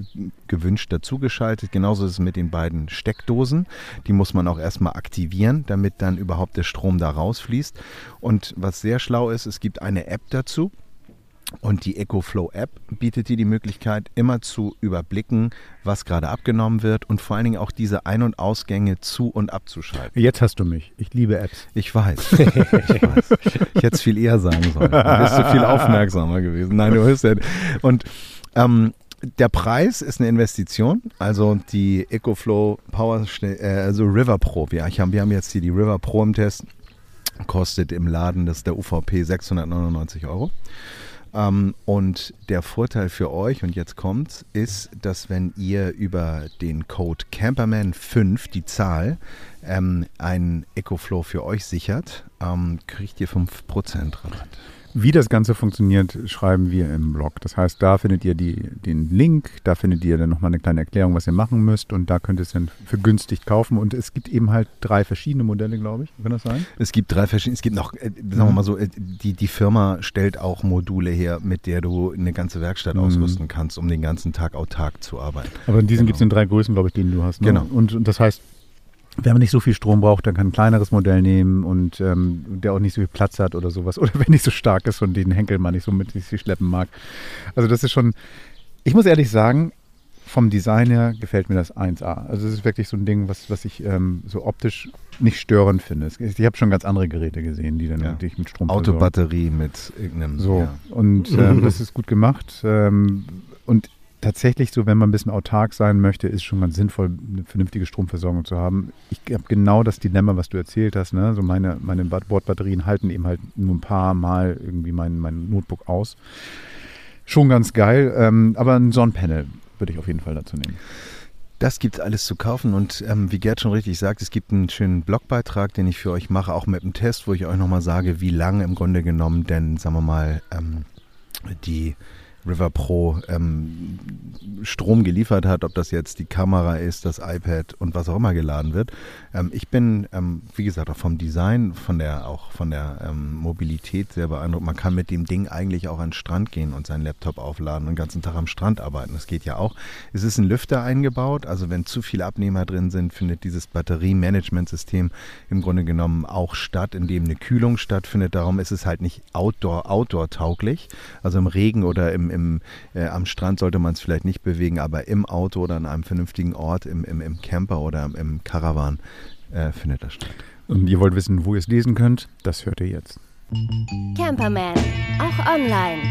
gewünscht dazugeschaltet. Genauso ist es mit den beiden Steckdosen. Die muss man auch erstmal aktivieren, damit dann überhaupt der Strom da rausfließt. Und was sehr schlau ist, es gibt eine App dazu. Und die EcoFlow App bietet dir die Möglichkeit, immer zu überblicken, was gerade abgenommen wird und vor allen Dingen auch diese Ein- und Ausgänge zu- und abzuschalten. Jetzt hast du mich. Ich liebe Apps. Ich weiß. Ich weiß. Ich hätte es viel eher sagen sollen. Du bist du viel aufmerksamer gewesen. Nein, du bist ja. Und ähm, der Preis ist eine Investition. Also die EcoFlow Power, äh, also River Pro. Wir haben, wir haben jetzt hier die River Pro im Test. Kostet im Laden, das ist der UVP 699 Euro. Ähm, und der Vorteil für euch, und jetzt kommt's, ist, dass wenn ihr über den Code Camperman5, die Zahl, ähm, einen EcoFlow für euch sichert, ähm, kriegt ihr 5% Rabatt. Wie das Ganze funktioniert, schreiben wir im Blog. Das heißt, da findet ihr die, den Link, da findet ihr dann nochmal eine kleine Erklärung, was ihr machen müsst und da könnt ihr es dann vergünstigt kaufen. Und es gibt eben halt drei verschiedene Modelle, glaube ich. Kann das sein? Es gibt drei verschiedene, es gibt noch, äh, sagen wir mal so, äh, die, die Firma stellt auch Module her, mit der du eine ganze Werkstatt Mhm. ausrüsten kannst, um den ganzen Tag autark zu arbeiten. Aber in diesen Genau. gibt es in drei Größen, glaube ich, den du hast. Ne? Genau. Und, und das heißt, wenn man nicht so viel Strom braucht, dann kann ein kleineres Modell nehmen und ähm, der auch nicht so viel Platz hat oder sowas. Oder wenn nicht so stark ist und den Henkel man nicht so mit sich schleppen mag. Also das ist schon, ich muss ehrlich sagen, vom Design her gefällt mir das 1A. Also es ist wirklich so ein Ding, was, was ich ähm, so optisch nicht störend finde. Ich habe schon ganz andere Geräte gesehen, die dann Ja. wirklich mit Strom versorgen. Autobatterie mit irgendeinem. So, Ja. und ähm, das ist gut gemacht. Ähm, und tatsächlich so, wenn man ein bisschen autark sein möchte, ist schon ganz sinnvoll, eine vernünftige Stromversorgung zu haben. Ich habe genau das Dilemma, was du erzählt hast. Ne? So meine, meine Bat- Bordbatterien halten eben halt nur ein paar Mal irgendwie mein, mein Notebook aus. Schon ganz geil, ähm, aber ein Sonnenpanel würde ich auf jeden Fall dazu nehmen. Das gibt alles zu kaufen und ähm, wie Gerd schon richtig sagt, es gibt einen schönen Blogbeitrag, den ich für euch mache, auch mit einem Test, wo ich euch nochmal sage, wie lange im Grunde genommen denn, sagen wir mal, ähm, die River Pro ähm, Strom geliefert hat, ob das jetzt die Kamera ist, das iPad und was auch immer geladen wird. Ähm, ich bin, ähm, wie gesagt, auch vom Design, von der auch von der ähm, Mobilität sehr beeindruckt. Man kann mit dem Ding eigentlich auch an den Strand gehen und seinen Laptop aufladen und den ganzen Tag am Strand arbeiten. Das geht ja auch. Es ist ein Lüfter eingebaut, also wenn zu viele Abnehmer drin sind, findet dieses Batteriemanagementsystem im Grunde genommen auch statt, indem eine Kühlung stattfindet. Darum ist es halt nicht Outdoor, Outdoor tauglich. Also im Regen oder im, im, äh, am Strand sollte man es vielleicht nicht bewegen, aber im Auto oder an einem vernünftigen Ort, im, im, im Camper oder im, Caravan äh, findet das statt. Und ihr wollt wissen, wo ihr es lesen könnt? Das hört ihr jetzt. Camperman, auch online.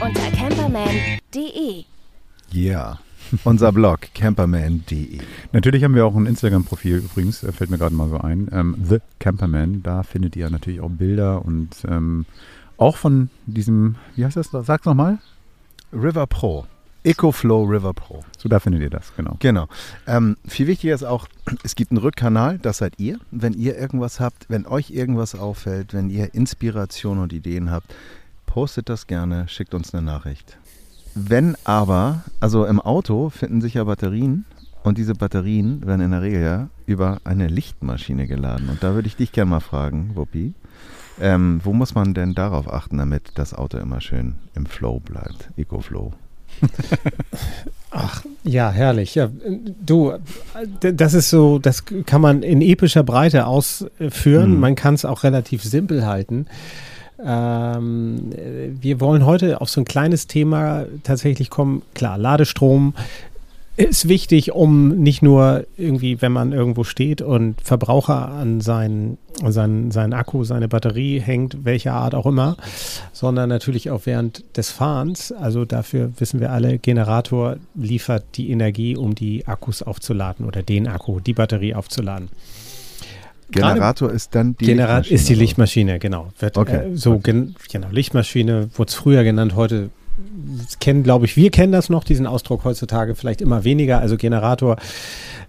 Unter camperman.de. Ja, unser Blog camperman.de. Natürlich haben wir auch ein Instagram-Profil übrigens, äh, fällt mir gerade mal so ein. Ähm, The Camperman. Da findet ihr natürlich auch Bilder und ähm, auch von diesem, wie heißt das? Sag's nochmal. River Pro. EcoFlow River Pro. So, da findet ihr das, genau. Genau. Ähm, viel wichtiger ist auch, es gibt einen Rückkanal, das seid ihr. Wenn ihr irgendwas habt, wenn euch irgendwas auffällt, wenn ihr Inspiration und Ideen habt, postet das gerne, schickt uns eine Nachricht. Wenn aber, also im Auto finden sich ja Batterien und diese Batterien werden in der Regel ja über eine Lichtmaschine geladen. Und da würde ich dich gerne mal fragen, Wuppi, ähm, wo muss man denn darauf achten, damit das Auto immer schön im Flow bleibt, EcoFlow? Ach, ja, herrlich. Ja, du, das ist so, das kann man in epischer Breite ausführen. Mhm. Man kann es auch relativ simpel halten. Ähm, äh, wir wollen heute auf so ein kleines Thema tatsächlich kommen. Klar, Ladestrom ist wichtig, um nicht nur irgendwie, wenn man irgendwo steht und Verbraucher an seinen, seinen, seinen Akku, seine Batterie hängt, welcher Art auch immer, sondern natürlich auch während des Fahrens. Also dafür wissen wir alle, Generator liefert die Energie, um die Akkus aufzuladen oder den Akku, die Batterie aufzuladen. Generator ist dann die Lichtmaschine, ist die? Lichtmaschine, genau. Wird, Okay. Äh, so gen genau, Lichtmaschine wurde es früher genannt, heute kennen, glaube ich, wir kennen das noch, diesen Ausdruck heutzutage vielleicht immer weniger, also Generator.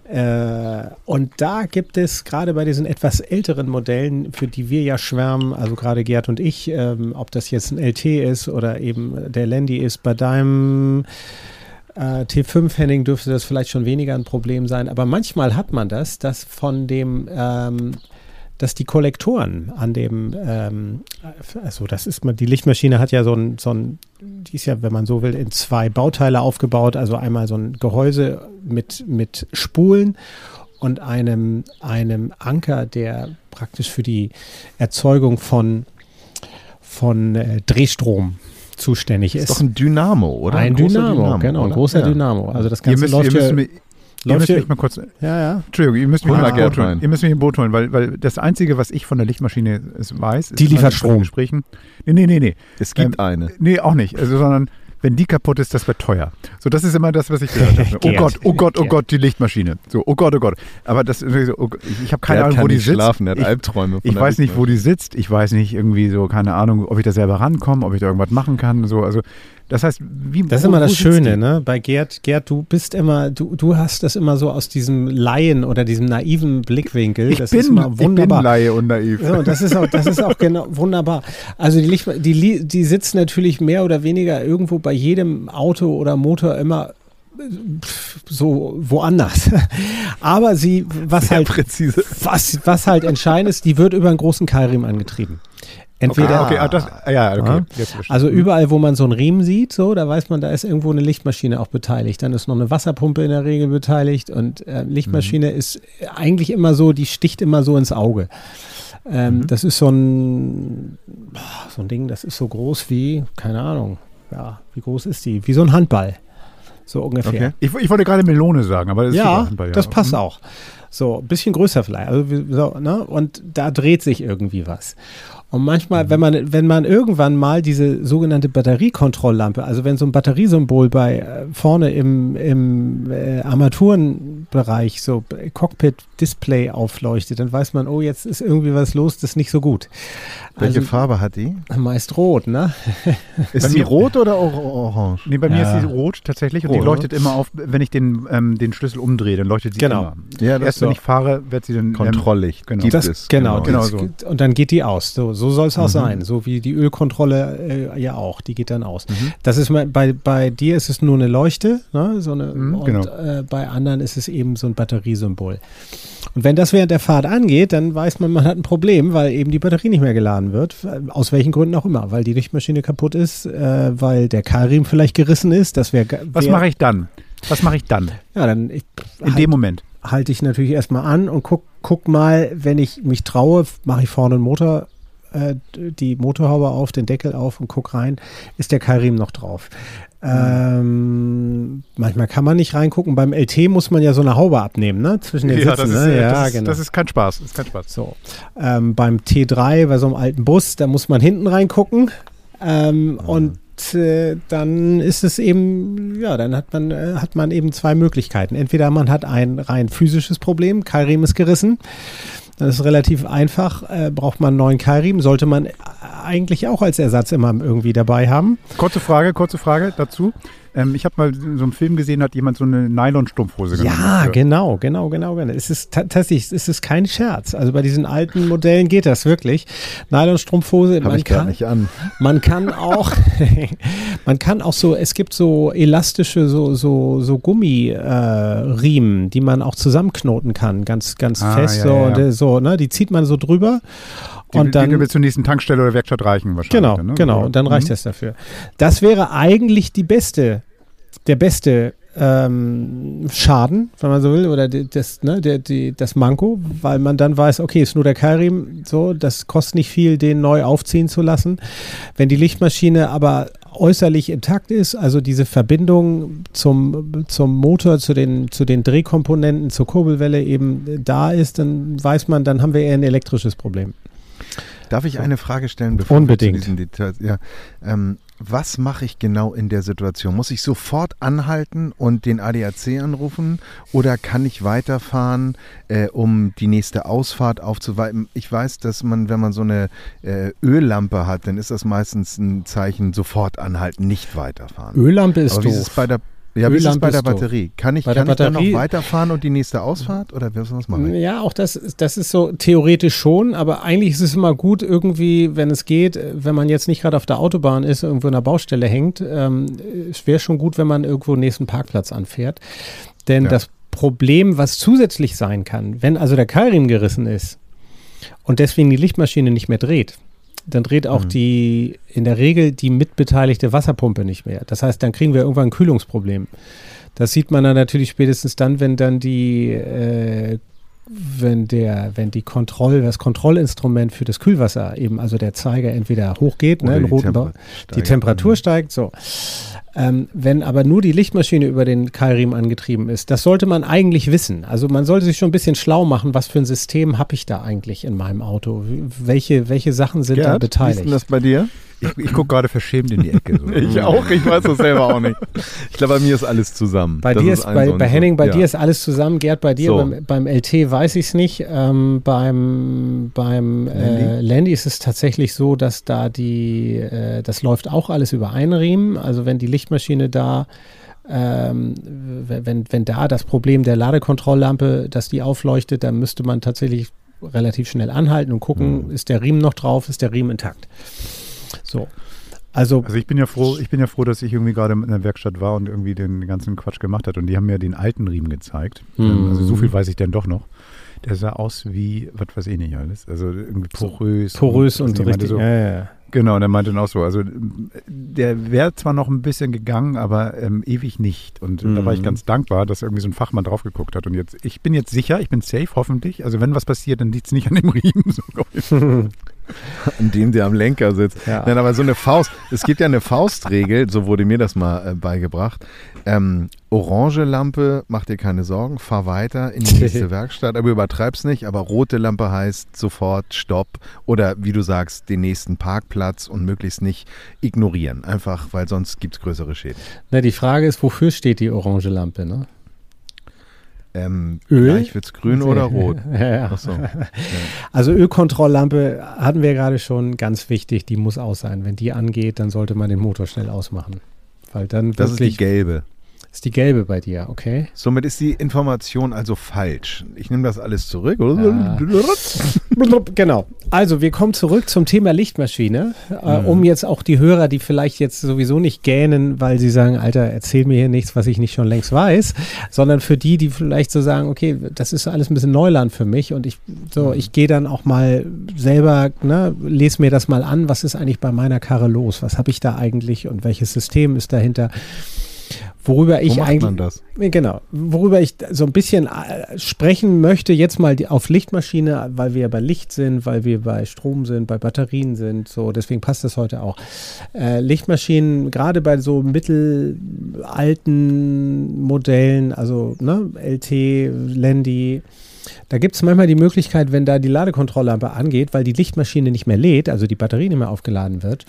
Äh, und da gibt es gerade bei diesen etwas älteren Modellen, für die wir ja schwärmen, also gerade Gerd und ich, ähm, ob das jetzt ein LT ist oder eben der Landy ist, bei deinem äh, T5 Henning dürfte das vielleicht schon weniger ein Problem sein, aber manchmal hat man das, dass von dem ähm, dass die Kollektoren an dem, ähm, also das ist man, die Lichtmaschine hat ja so ein, so ein, die ist ja, wenn man so will, in zwei Bauteile aufgebaut, also einmal so ein Gehäuse mit, mit Spulen und einem, einem Anker, der praktisch für die Erzeugung von, von äh, Drehstrom zuständig Ist ist. doch ein Dynamo, oder? ein großer Dynamo, genau, ein großer Ja. Dynamo. Also das Ihr Ganze müsst, ihr läuft müsst, ja, mich, ihr müsst ja, mich mal kurz. ja, ja. Entschuldigung, ihr müsst mich mal Boot holen. Ihr müsst mich im Boot holen, weil, weil das Einzige, was ich von der Lichtmaschine es weiß, ist Die liefert Strom. Gesprächen. Nee, nee, nee, nee. Es gibt Ähm, eine. Nee, auch nicht. Also, sondern wenn die kaputt ist, das wird teuer. So, das ist immer das, was ich gehört habe. Oh. Gott, oh Gott, oh. Gott, die Lichtmaschine. So, oh Gott, oh Gott. Aber das, oh ich habe keine Der Ahnung, kann wo die nicht sitzt. schlafen, der hat ich, Albträume. von ich der weiß nicht, wo die sitzt. Ich weiß nicht irgendwie so, keine Ahnung, ob ich da selber rankomme, ob ich da irgendwas machen kann. So, also, das heißt, wie Das ist immer das Schöne, ne? Bei Gerd, Gerd, du bist immer, du, du hast das immer so aus diesem Laien oder diesem naiven Blickwinkel. Ich das bin, ist immer ich bin wunderbar. Laie und naiv. Ja, das ist auch, das ist auch genau wunderbar. Also die, Licht, die, die sitzt natürlich mehr oder weniger irgendwo bei jedem Auto oder Motor immer äh, so woanders. Aber sie, was Sehr halt, präzise. was, was halt entscheidend ist, die wird über einen großen Keilriemen angetrieben. Entweder, ah, okay, ah, das, ah, ja, okay. Ja. Also ich. überall, wo man so einen Riemen sieht, so, da weiß man, da ist irgendwo eine Lichtmaschine auch beteiligt. Dann ist noch eine Wasserpumpe in der Regel beteiligt und äh, Lichtmaschine ist eigentlich immer so, die sticht immer so ins Auge. Ähm, Das ist so ein, so ein Ding, das ist so groß wie, keine Ahnung, ja, wie groß ist die? Wie so ein Handball. So ungefähr. Okay. Ich, ich wollte gerade Melone sagen, aber das ist Ja, super Handball, das passt Mhm. auch. So, ein bisschen größer vielleicht. Also, so, ne? Und da dreht sich irgendwie was. Und manchmal, Mhm. wenn man, wenn man irgendwann mal diese sogenannte Batteriekontrolllampe, also wenn so ein Batteriesymbol bei äh, vorne im, im äh, Armaturenbereich so äh, Cockpit-Display aufleuchtet, dann weiß man, oh, jetzt ist irgendwie was los, das ist nicht so gut. Welche Also Farbe hat die? meist rot, ne? Ist die rot oder or orange? Nee, bei mir Ja. ist sie rot tatsächlich und die Rot, leuchtet immer auf, wenn ich den, ähm, den Schlüssel umdrehe, dann leuchtet sie Genau. immer. Ja, das Erst wenn ich fahre, wird sie dann ähm, Kontrolllicht. genau. Gibt Das, es. genau, genau das, so. Und dann geht die aus. So, so soll es auch Mhm. sein. So wie die Ölkontrolle äh, ja auch. Die geht dann aus. Mhm. Das ist bei, bei dir ist es nur eine Leuchte, ne? so eine, Mhm, und genau. äh, bei anderen ist es eben so ein Batteriesymbol. Und wenn das während der Fahrt angeht, dann weiß man, man hat ein Problem, weil eben die Batterie nicht mehr geladen wird. Aus welchen Gründen auch immer. Weil die Lichtmaschine kaputt ist, äh, weil der Keilriemen vielleicht gerissen ist. Das wäre. Was mache ich dann? Was mache ich dann? Ja, dann ich, In dem Moment. halte ich natürlich erstmal an und guck, guck mal, wenn ich mich traue, mache ich vorne einen Motor, äh, die Motorhaube auf, den Deckel auf und guck rein, ist der Keilriemen noch drauf. Ähm, manchmal kann man nicht reingucken. Beim LT muss man ja so eine Haube abnehmen, ne? Zwischen den ja, Sitzen. das ist, ne? ja, das, ist, genau. das ist kein Spaß. Das ist kein Spaß. so. Ähm, beim T3, bei so einem alten Bus, da muss man hinten reingucken. Ähm, Und äh, dann ist es eben, ja, dann hat man, äh, hat man eben zwei Möglichkeiten. Entweder man hat ein rein physisches Problem, Keilriemen ist gerissen. Das ist relativ einfach. Äh, braucht man einen neuen Keilriemen, sollte man eigentlich auch als Ersatz immer irgendwie dabei haben. Kurze Frage, kurze Frage dazu. Ähm, ich habe mal so einen Film gesehen, hat jemand so eine Nylonstrumpfhose genommen. Ja, genau, genau, genau, genau. Es ist ta- tatsächlich, es ist kein Scherz. Also bei diesen alten Modellen geht das wirklich. Nylonstrumpfhose, man ich gar kann, nicht an. man kann auch, man kann auch so, es gibt so elastische, so, so, so Gummiriemen, äh, die man auch zusammenknoten kann, ganz, ganz Ah, fest, ja, so, ja, äh, so, ne, die zieht man so drüber. Die, und dann, die wird zur nächsten Tankstelle oder Werkstatt reichen wahrscheinlich. Genau, ne? genau. Und dann reicht Mhm. das dafür. Das wäre eigentlich die beste, der beste ähm, Schaden, wenn man so will, oder das, ne, der, die, das Manko, weil man dann weiß, okay, ist nur der Keilriemen, so, das kostet nicht viel, den neu aufziehen zu lassen. Wenn die Lichtmaschine aber äußerlich intakt ist, also diese Verbindung zum, zum Motor, zu den, zu den Drehkomponenten, zur Kurbelwelle eben da ist, dann weiß man, dann haben wir eher ein elektrisches Problem. Darf ich eine Frage stellen, bevor Unbedingt. wir zu diesen Details? Ja, ähm, was mache ich genau in der Situation? Muss ich sofort anhalten und den ADAC anrufen oder kann ich weiterfahren, äh, um die nächste Ausfahrt aufzuweiten? Ich weiß, dass man, wenn man so eine äh, Öllampe hat, dann ist das meistens ein Zeichen, sofort anhalten, nicht weiterfahren. Öllampe ist Aber wie ist doof. bei der ja, wie ist es bei der. Batterie? Kann ich, Bei kann ich dann noch weiterfahren und die nächste Ausfahrt oder was was mache ich? Ja, auch das, das ist so theoretisch schon, aber eigentlich ist es immer gut, irgendwie, wenn es geht, wenn man jetzt nicht gerade auf der Autobahn ist, irgendwo in der Baustelle hängt, ähm, es wäre schon gut, wenn man irgendwo den nächsten Parkplatz anfährt. Denn Ja. das Problem, was zusätzlich sein kann, wenn also der Keilriemen gerissen ist und deswegen die Lichtmaschine nicht mehr dreht, dann dreht auch Mhm. die in der Regel die mitbeteiligte Wasserpumpe nicht mehr. Das heißt, dann kriegen wir irgendwann ein Kühlungsproblem. Das sieht man dann natürlich spätestens dann, wenn dann die, äh, wenn der, wenn die Kontroll, das Kontrollinstrument für das Kühlwasser eben, also der Zeiger entweder hochgeht, ne, die roten Bau, Temper- die. Temperatur Mhm. steigt, so. Ähm, wenn aber nur die Lichtmaschine über den Keilriemen angetrieben ist, das sollte man eigentlich wissen. Also man sollte sich schon ein bisschen schlau machen, was für ein System habe ich da eigentlich in meinem Auto? Welche, welche Sachen sind da Gerd, wie ist beteiligt? denn das bei dir? Ich, ich gucke gerade verschämt in die Ecke. So. Ich auch, ich weiß das selber auch nicht. Ich glaube, bei mir ist alles zusammen. Bei Das dir ist, ein bei, bei Henning, bei ja. dir ist alles zusammen. Gerd, bei dir, So. beim, beim LT weiß ich es nicht. Ähm, beim beim äh, Landy? Ist es tatsächlich so, dass da die, äh, das läuft auch alles über einen Riemen. Also wenn die Lichtmaschine da, ähm, wenn, wenn da das Problem der Ladekontrolllampe, dass die aufleuchtet, dann müsste man tatsächlich relativ schnell anhalten und gucken, Mhm. ist der Riemen noch drauf, ist der Riemen intakt. So. Also, Also ich bin ja froh, ich bin ja froh, dass ich irgendwie gerade in der Werkstatt war und irgendwie den ganzen Quatsch gemacht hat. Und die haben mir den alten Riemen gezeigt. Mhm. Also so viel weiß ich dann doch noch. Der sah aus wie, was weiß ich nicht alles. Also irgendwie porös. porös und, also ich meinte richtig. So, ja, ja. Genau, und er meinte dann auch so. Also der wäre zwar noch ein bisschen gegangen, aber ähm, ewig nicht. Und da war ich Mhm. ganz dankbar, dass irgendwie so ein Fachmann drauf geguckt hat. Und jetzt, ich bin jetzt sicher, ich bin safe, hoffentlich. Also wenn was passiert, dann liegt es nicht an dem Riemen. So. in dem der am Lenker sitzt. Ja. Nein, aber so eine Faust, es gibt ja eine Faustregel, so wurde mir das mal äh, beigebracht. Ähm, orange Lampe, mach dir keine Sorgen, fahr weiter in die nächste Werkstatt, aber übertreib's nicht. Aber rote Lampe heißt sofort Stopp oder wie du sagst, den nächsten Parkplatz und möglichst nicht ignorieren. Einfach, weil sonst gibt's größere Schäden. Na, die Frage ist, wofür steht die orange Lampe, ne? Ähm, Öl? Gleich wird's grün oder rot. ja, ja. Ach so. Also Ölkontrolllampe hatten wir gerade schon, ganz wichtig, die muss aus sein. Wenn die angeht, dann sollte man den Motor schnell ausmachen. Weil dann Das ist die gelbe. Ist die gelbe bei dir, okay? Somit ist die Information also falsch. Ich nehme das alles zurück. Ja. Genau. Also wir kommen zurück zum Thema Lichtmaschine, äh, Mhm. um jetzt auch die Hörer, die vielleicht jetzt sowieso nicht gähnen, weil sie sagen, Alter, erzähl mir hier nichts, was ich nicht schon längst weiß, sondern für die, die vielleicht so sagen, okay, das ist alles ein bisschen Neuland für mich und ich so, ich gehe dann auch mal selber, ne, lese mir das mal an, was ist eigentlich bei meiner Karre los? Was habe ich da eigentlich und welches System ist dahinter? Worüber ich Wo macht eigentlich man das? Genau. Worüber ich so ein bisschen äh, sprechen möchte, jetzt mal die, auf Lichtmaschine, weil wir bei Licht sind, weil wir bei Strom sind, bei Batterien sind, so, deswegen passt das heute auch. Äh, Lichtmaschinen, gerade bei so mittelalten Modellen, also ne, LT, Landy, da gibt es manchmal die Möglichkeit, wenn da die Ladekontrolllampe angeht, weil die Lichtmaschine nicht mehr lädt, also die Batterie nicht mehr aufgeladen wird,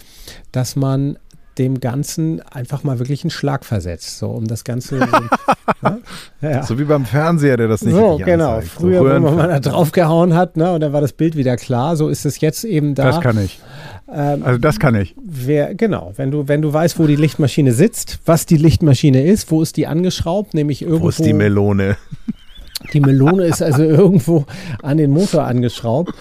dass man dem Ganzen einfach mal wirklich einen Schlag versetzt, so um das Ganze. ja, ja. So wie beim Fernseher, der das nicht So, genau. anzeigt. So Früher, wenn man mal da draufgehauen hat, ne, und dann war das Bild wieder klar. So ist es jetzt eben da. Das kann ich. Ähm, Also das kann ich. wer, genau, wenn du, wenn du weißt, wo die Lichtmaschine sitzt, was die Lichtmaschine ist, wo ist die angeschraubt, nämlich irgendwo. Wo ist die Melone? Die Melone ist also irgendwo an den Motor angeschraubt.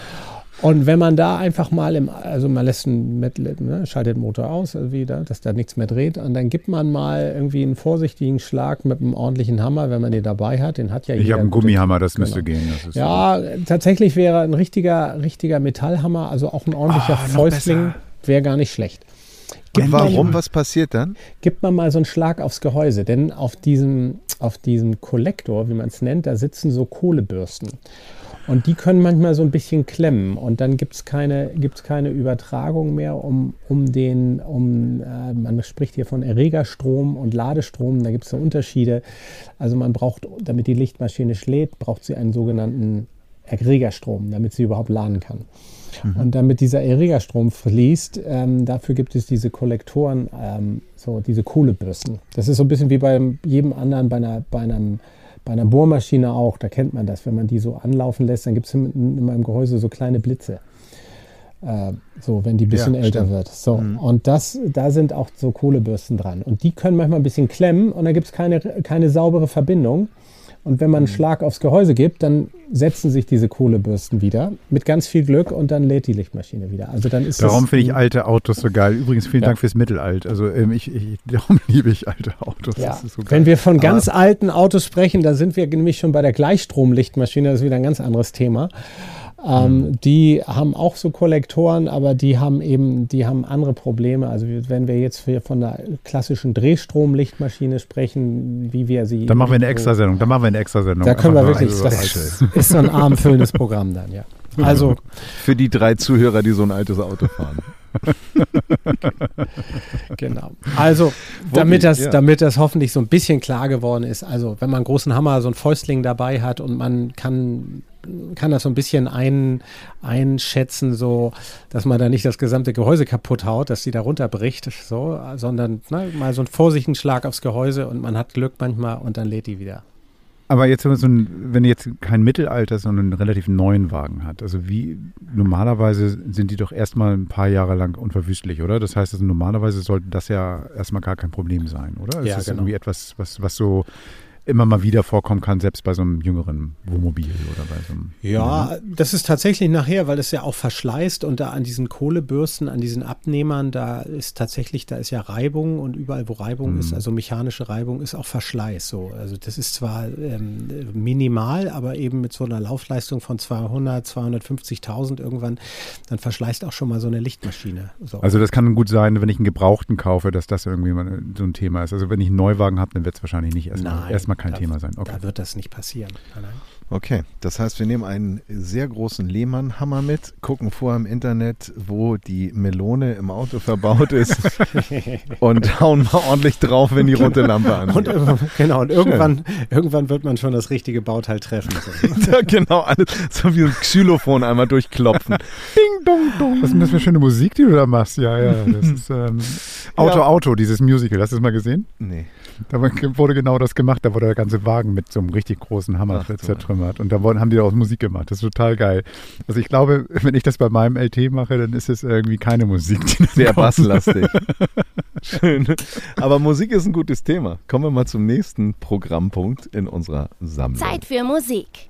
Und wenn man da einfach mal im, also man lässt einen, mit, ne, schaltet den Motor aus also wieder, dass da nichts mehr dreht, und dann gibt man mal irgendwie einen vorsichtigen Schlag mit einem ordentlichen Hammer, wenn man den dabei hat. Den hat ja Ich habe einen Gummihammer, das müsste Genau. gehen. Das ist Ja, tatsächlich wäre ein richtiger, richtiger Metallhammer, also auch ein ordentlicher noch Fäustling, wäre gar nicht schlecht. Und Gibt warum? Man, Was passiert dann? gibt man mal so einen Schlag aufs Gehäuse, denn auf diesem, auf diesem Kollektor, wie man es nennt, da sitzen so Kohlebürsten. Und die können manchmal so ein bisschen klemmen und dann gibt es keine, gibt's keine Übertragung mehr um, um den, um, äh, man spricht hier von Erregerstrom und Ladestrom, da gibt es so Unterschiede. Also man braucht, damit die Lichtmaschine schlägt, braucht sie einen sogenannten Erregerstrom, damit sie überhaupt laden kann. Und damit dieser Erregerstrom fließt, ähm, dafür gibt es diese Kollektoren, ähm, so diese Kohlebürsten. Das ist so ein bisschen wie bei jedem anderen, bei einer, bei einem bei einer Bohrmaschine auch, da kennt man das, wenn man die so anlaufen lässt, dann gibt es immer im Gehäuse so kleine Blitze. Äh, so, wenn die ein bisschen Ja, älter stimmt. wird. So, Mhm. und das, da sind auch so Kohlebürsten dran. Und die können manchmal ein bisschen klemmen und dann gibt es keine, keine saubere Verbindung. Und wenn man Mhm. einen Schlag aufs Gehäuse gibt, dann setzen sich diese Kohlebürsten wieder mit ganz viel Glück und dann lädt die Lichtmaschine wieder. Also dann ist Darum finde ich alte Autos so geil. Übrigens vielen Ja. Dank fürs Mittelalt. Also ähm, ich, ich, darum liebe ich alte Autos. Ja. So. Wenn wir von ganz alten Autos sprechen, da sind wir nämlich schon bei der Gleichstromlichtmaschine, das ist wieder ein ganz anderes Thema. Ähm, Die haben auch so Kollektoren, aber die haben eben, die haben andere Probleme. Also wenn wir jetzt hier von der klassischen Drehstromlichtmaschine sprechen, wie wir sie. Dann machen wir eine Extrasendung. Dann machen wir eine Extrasendung. Da können wir wirklich, das ist so ein abendfüllendes Programm dann, ja. Also Für die drei Zuhörer, die so ein altes Auto fahren. Genau. Also, damit das, ja. damit das hoffentlich so ein bisschen klar geworden ist, also wenn man einen großen Hammer, so einen Fäustling dabei hat und man kann, kann das so ein bisschen ein, einschätzen, so, dass man da nicht das gesamte Gehäuse kaputt haut, dass die da runterbricht, so, sondern ne, mal so einen vorsichtigen Schlag aufs Gehäuse und man hat Glück manchmal und dann lädt die wieder. Aber jetzt, wenn man so ein, wenn ihr jetzt kein Mittelalter, sondern einen relativ neuen Wagen hat, also wie normalerweise sind die doch erstmal ein paar Jahre lang unverwüstlich, oder? Das heißt, also normalerweise sollte das ja erstmal gar kein Problem sein, oder? Ja, es ist genau. irgendwie etwas, was, was so immer mal wieder vorkommen kann, selbst bei so einem jüngeren Wohnmobil oder bei so einem. Ja, das ist tatsächlich nachher, weil es ja auch verschleißt und da an diesen Kohlebürsten, an diesen Abnehmern, da ist tatsächlich, da ist ja Reibung und überall, wo Reibung ist, also mechanische Reibung, ist auch Verschleiß. So, also das ist zwar ähm, minimal, aber eben mit so einer Laufleistung von 200, 250.000 irgendwann, dann verschleißt auch schon mal so eine Lichtmaschine. So. Also das kann gut sein, wenn ich einen Gebrauchten kaufe, dass das irgendwie mal so ein Thema ist. Also wenn ich einen Neuwagen habe, dann wird es wahrscheinlich nicht erstmal, erstmal kein da- Thema sein. Okay. Da wird das nicht passieren. Nein. Okay, das heißt, wir nehmen einen sehr großen Lehmann-Hammer mit, gucken vorher im Internet, wo die Melone im Auto verbaut ist und hauen mal ordentlich drauf, wenn die rote Lampe Und, angeht. äh, genau, und irgendwann, irgendwann wird man schon das richtige Bauteil treffen. So. Ja, genau, alles so wie ein Xylophon einmal durchklopfen. Ding, dong, dong. Was ist denn das für schöne Musik, die du da machst? Ja, ja, das ist ähm, Auto, Ja. Auto, dieses Musical. Hast du das mal gesehen? Nee. Da wurde genau das gemacht. Da wurde der ganze Wagen mit so einem richtig großen Hammer Ach, zertrümmert. Und da wurden, haben die daraus Musik gemacht. Das ist total geil. Also ich glaube, wenn ich das bei meinem LT mache, dann ist es irgendwie keine Musik. Sehr kommt. basslastig. Schön. Aber Musik ist ein gutes Thema. Kommen wir mal zum nächsten Programmpunkt in unserer Sammlung. Zeit für Musik.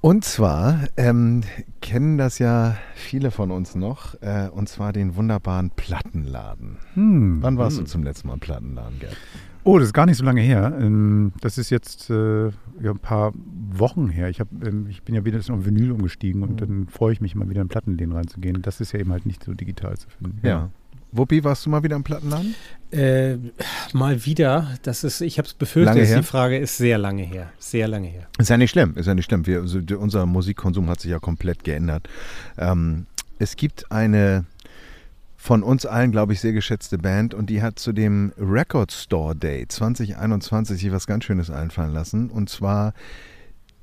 Und zwar ähm, kennen das ja viele von uns noch, äh, und zwar den wunderbaren Plattenladen. Hm. Wann warst du zum letzten Mal im Plattenladen, Gerd? Oh, das ist gar nicht so lange her. Ähm, Das ist jetzt äh, ja, ein paar Wochen her. Ich, hab, ähm, ich bin ja wieder auf Vinyl umgestiegen und dann freue ich mich mal wieder in Plattenläden reinzugehen. Das ist ja eben halt nicht so digital zu finden. Ja. Wuppi, warst du mal wieder im Plattenladen? Äh, mal wieder, das ist, ich habe es befürchtet, her? die Frage ist sehr lange her. Sehr lange her. Ist ja nicht schlimm, ist ja nicht schlimm. Wir, also, unser Musikkonsum hat sich ja komplett geändert. Ähm, es gibt eine von uns allen, glaube ich, sehr geschätzte Band und die hat zu dem Record Store Day 2021 sich was ganz Schönes einfallen lassen. Und zwar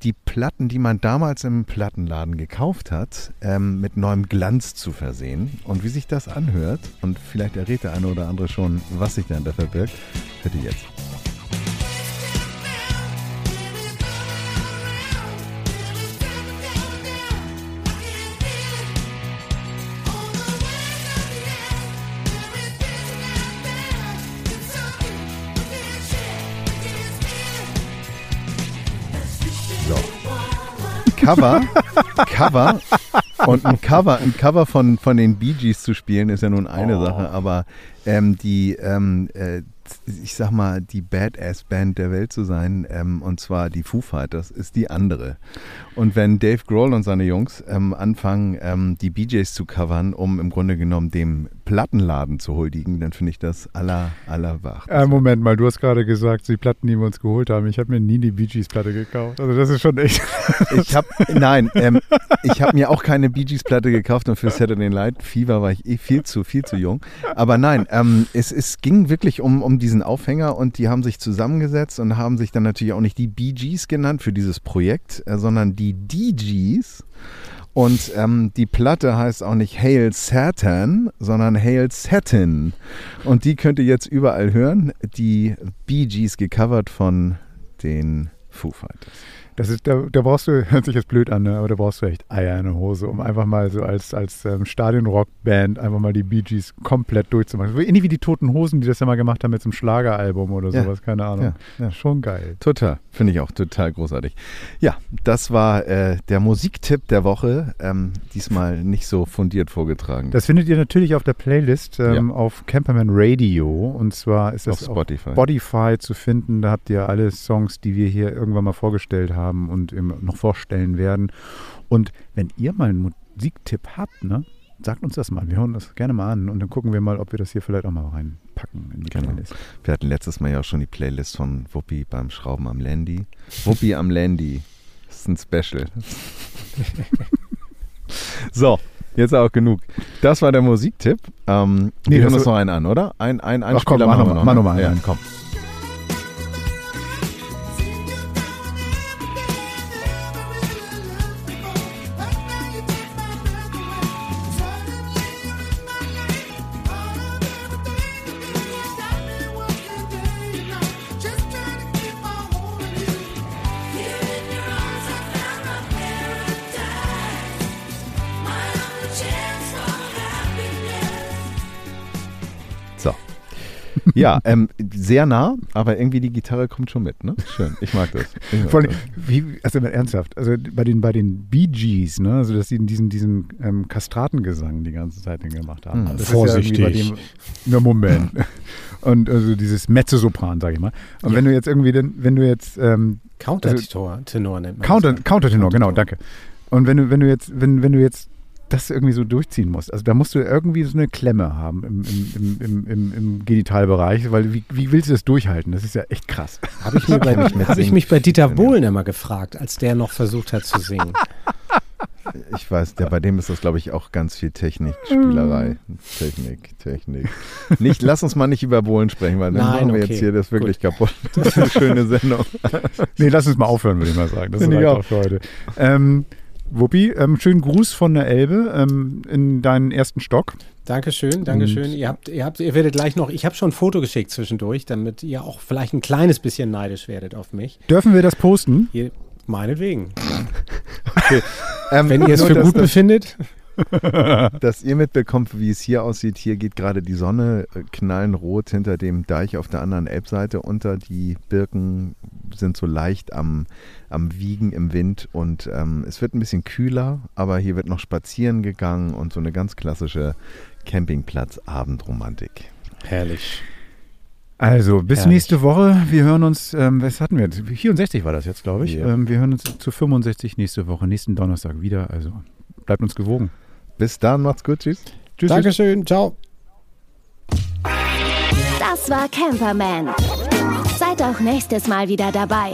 die Platten, die man damals im Plattenladen gekauft hat, ähm, mit neuem Glanz zu versehen. Und wie sich das anhört, und vielleicht errät der eine oder andere schon, was sich dahinter verbirgt, hört ihr jetzt. Cover, Cover und ein Cover, ein Cover von, von den Bee Gees zu spielen ist ja nun eine Sache, aber ähm, die, ähm, äh, ich sag mal, die Badass-Band der Welt zu sein, ähm, und zwar die Foo Fighters, ist die andere. Und wenn Dave Grohl und seine Jungs ähm, anfangen, ähm, die Bee Gees zu covern, um im Grunde genommen dem Plattenladen zu huldigen, dann finde ich das aller, aller wach. Äh, Moment mal, du hast gerade gesagt, die Platten, die wir uns geholt haben. Ich habe mir nie die Bee Gees Platte gekauft. Also das ist schon echt. Ich habe, nein, ähm, ich habe mir auch keine Bee Gees Platte gekauft und für Saturday Night Fever war ich eh viel zu, viel zu jung. Aber nein, ähm, es, es ging wirklich um, um diesen Aufhänger und die haben sich zusammengesetzt und haben sich dann natürlich auch nicht die Bee Gees genannt für dieses Projekt, äh, sondern die DGs. Und ähm, die Platte heißt auch nicht Hail Satan, sondern Hail Satin. Und die könnt ihr jetzt überall hören. Die Bee Gees gecovert von den Foo Fighters. Das ist, da, da brauchst du, hört sich jetzt blöd an, ne? aber da brauchst du echt Eier in der Hose, um einfach mal so als, als ähm, Stadion-Rock-Band einfach mal die Bee Gees komplett durchzumachen. So Ähnlich wie die Toten Hosen, die das ja mal gemacht haben mit so einem Schlageralbum oder Ja. sowas, keine Ahnung. Ja, ja. Schon geil. Total, finde ich auch total großartig. Ja, das war äh, der Musiktipp der Woche. Ähm, diesmal nicht so fundiert vorgetragen. Das findet ihr natürlich auf der Playlist ähm, auf Camperman Radio. Und zwar ist auf das auf Spotify. Spotify zu finden. Da habt ihr alle Songs, die wir hier irgendwann mal vorgestellt haben und eben noch vorstellen werden. Und wenn ihr mal einen Musiktipp habt, ne, sagt uns das mal. Wir hören das gerne mal an und dann gucken wir mal, ob wir das hier vielleicht auch mal reinpacken in die Genau. Playlist. Wir hatten letztes Mal ja auch schon die Playlist von Wuppi beim Schrauben am Landy. Wuppi am Landy. Das ist ein Special. so, jetzt auch genug. Das war der Musiktipp. Ähm, Nee, wir hören uns noch einen an, oder? Ein, ein, ein Ach komm, Spieler mach machen wir nochmal mach ne? noch mal Ja. einen, komm. Ja, ähm, sehr nah, aber irgendwie die Gitarre kommt schon mit, ne? Schön, ich mag das. Ich mag Vor allem, das. wie, also mal ernsthaft, also bei den, bei den Bee Gees, ne, also dass sie diesen, diesen ähm, Kastratengesang die ganze Zeit gemacht haben. Hm. Das ist ja irgendwie bei dem, na Moment. Und also dieses Mezzosopran, sag ich mal. Und wenn du jetzt irgendwie, denn, wenn du jetzt ähm, Countertenor Tenor nennt man Counter, das. ja. Countertenor, genau, danke. Und wenn du, wenn du jetzt, wenn, wenn du jetzt das irgendwie so durchziehen musst, also da musst du irgendwie so eine Klemme haben im, im, im, im, im, im Genitalbereich, weil wie, wie willst du das durchhalten? Das ist ja echt krass. Habe ich, hab ich mich bei Dieter Bohlen immer gefragt, als der noch versucht hat zu singen. Ich weiß, der, bei dem ist das, glaube ich, auch ganz viel Technik, Spielerei. Technik, Technik. Nicht, lass uns mal nicht über Bohlen sprechen, weil dann Nein, machen wir okay. jetzt hier das wirklich kaputt. Das ist eine schöne Sendung. Nee, lass uns mal aufhören, würde ich mal sagen. Das auch. auch für heute. Ähm, Wuppi, ähm, schönen Gruß von der Elbe ähm, in deinen ersten Stock. Dankeschön, Dankeschön. Ihr habt, ihr habt, ihr werdet gleich noch, ich habe schon ein Foto geschickt zwischendurch, damit ihr auch vielleicht ein kleines bisschen neidisch werdet auf mich. Dürfen wir das posten? Ihr, meinetwegen. Ähm, Wenn ihr es für gut befindet. dass ihr mitbekommt, wie es hier aussieht. Hier geht gerade die Sonne äh, knallenrot hinter dem Deich auf der anderen Elbseite unter. Die Birken sind so leicht am, am Wiegen im Wind und ähm, es wird ein bisschen kühler, aber hier wird noch spazieren gegangen und so eine ganz klassische Campingplatz-Abendromantik. Herrlich. Also, bis Herrlich. nächste Woche. Wir hören uns, ähm, was hatten wir jetzt? 64 war das jetzt, glaube ich. Ja. Ähm, wir hören uns zu 65 nächste Woche, nächsten Donnerstag wieder. Also, bleibt uns gewogen. Bis dann, macht's gut, tschüss. Tschüss. Dankeschön, ciao. Das war Camperman. Seid auch nächstes Mal wieder dabei.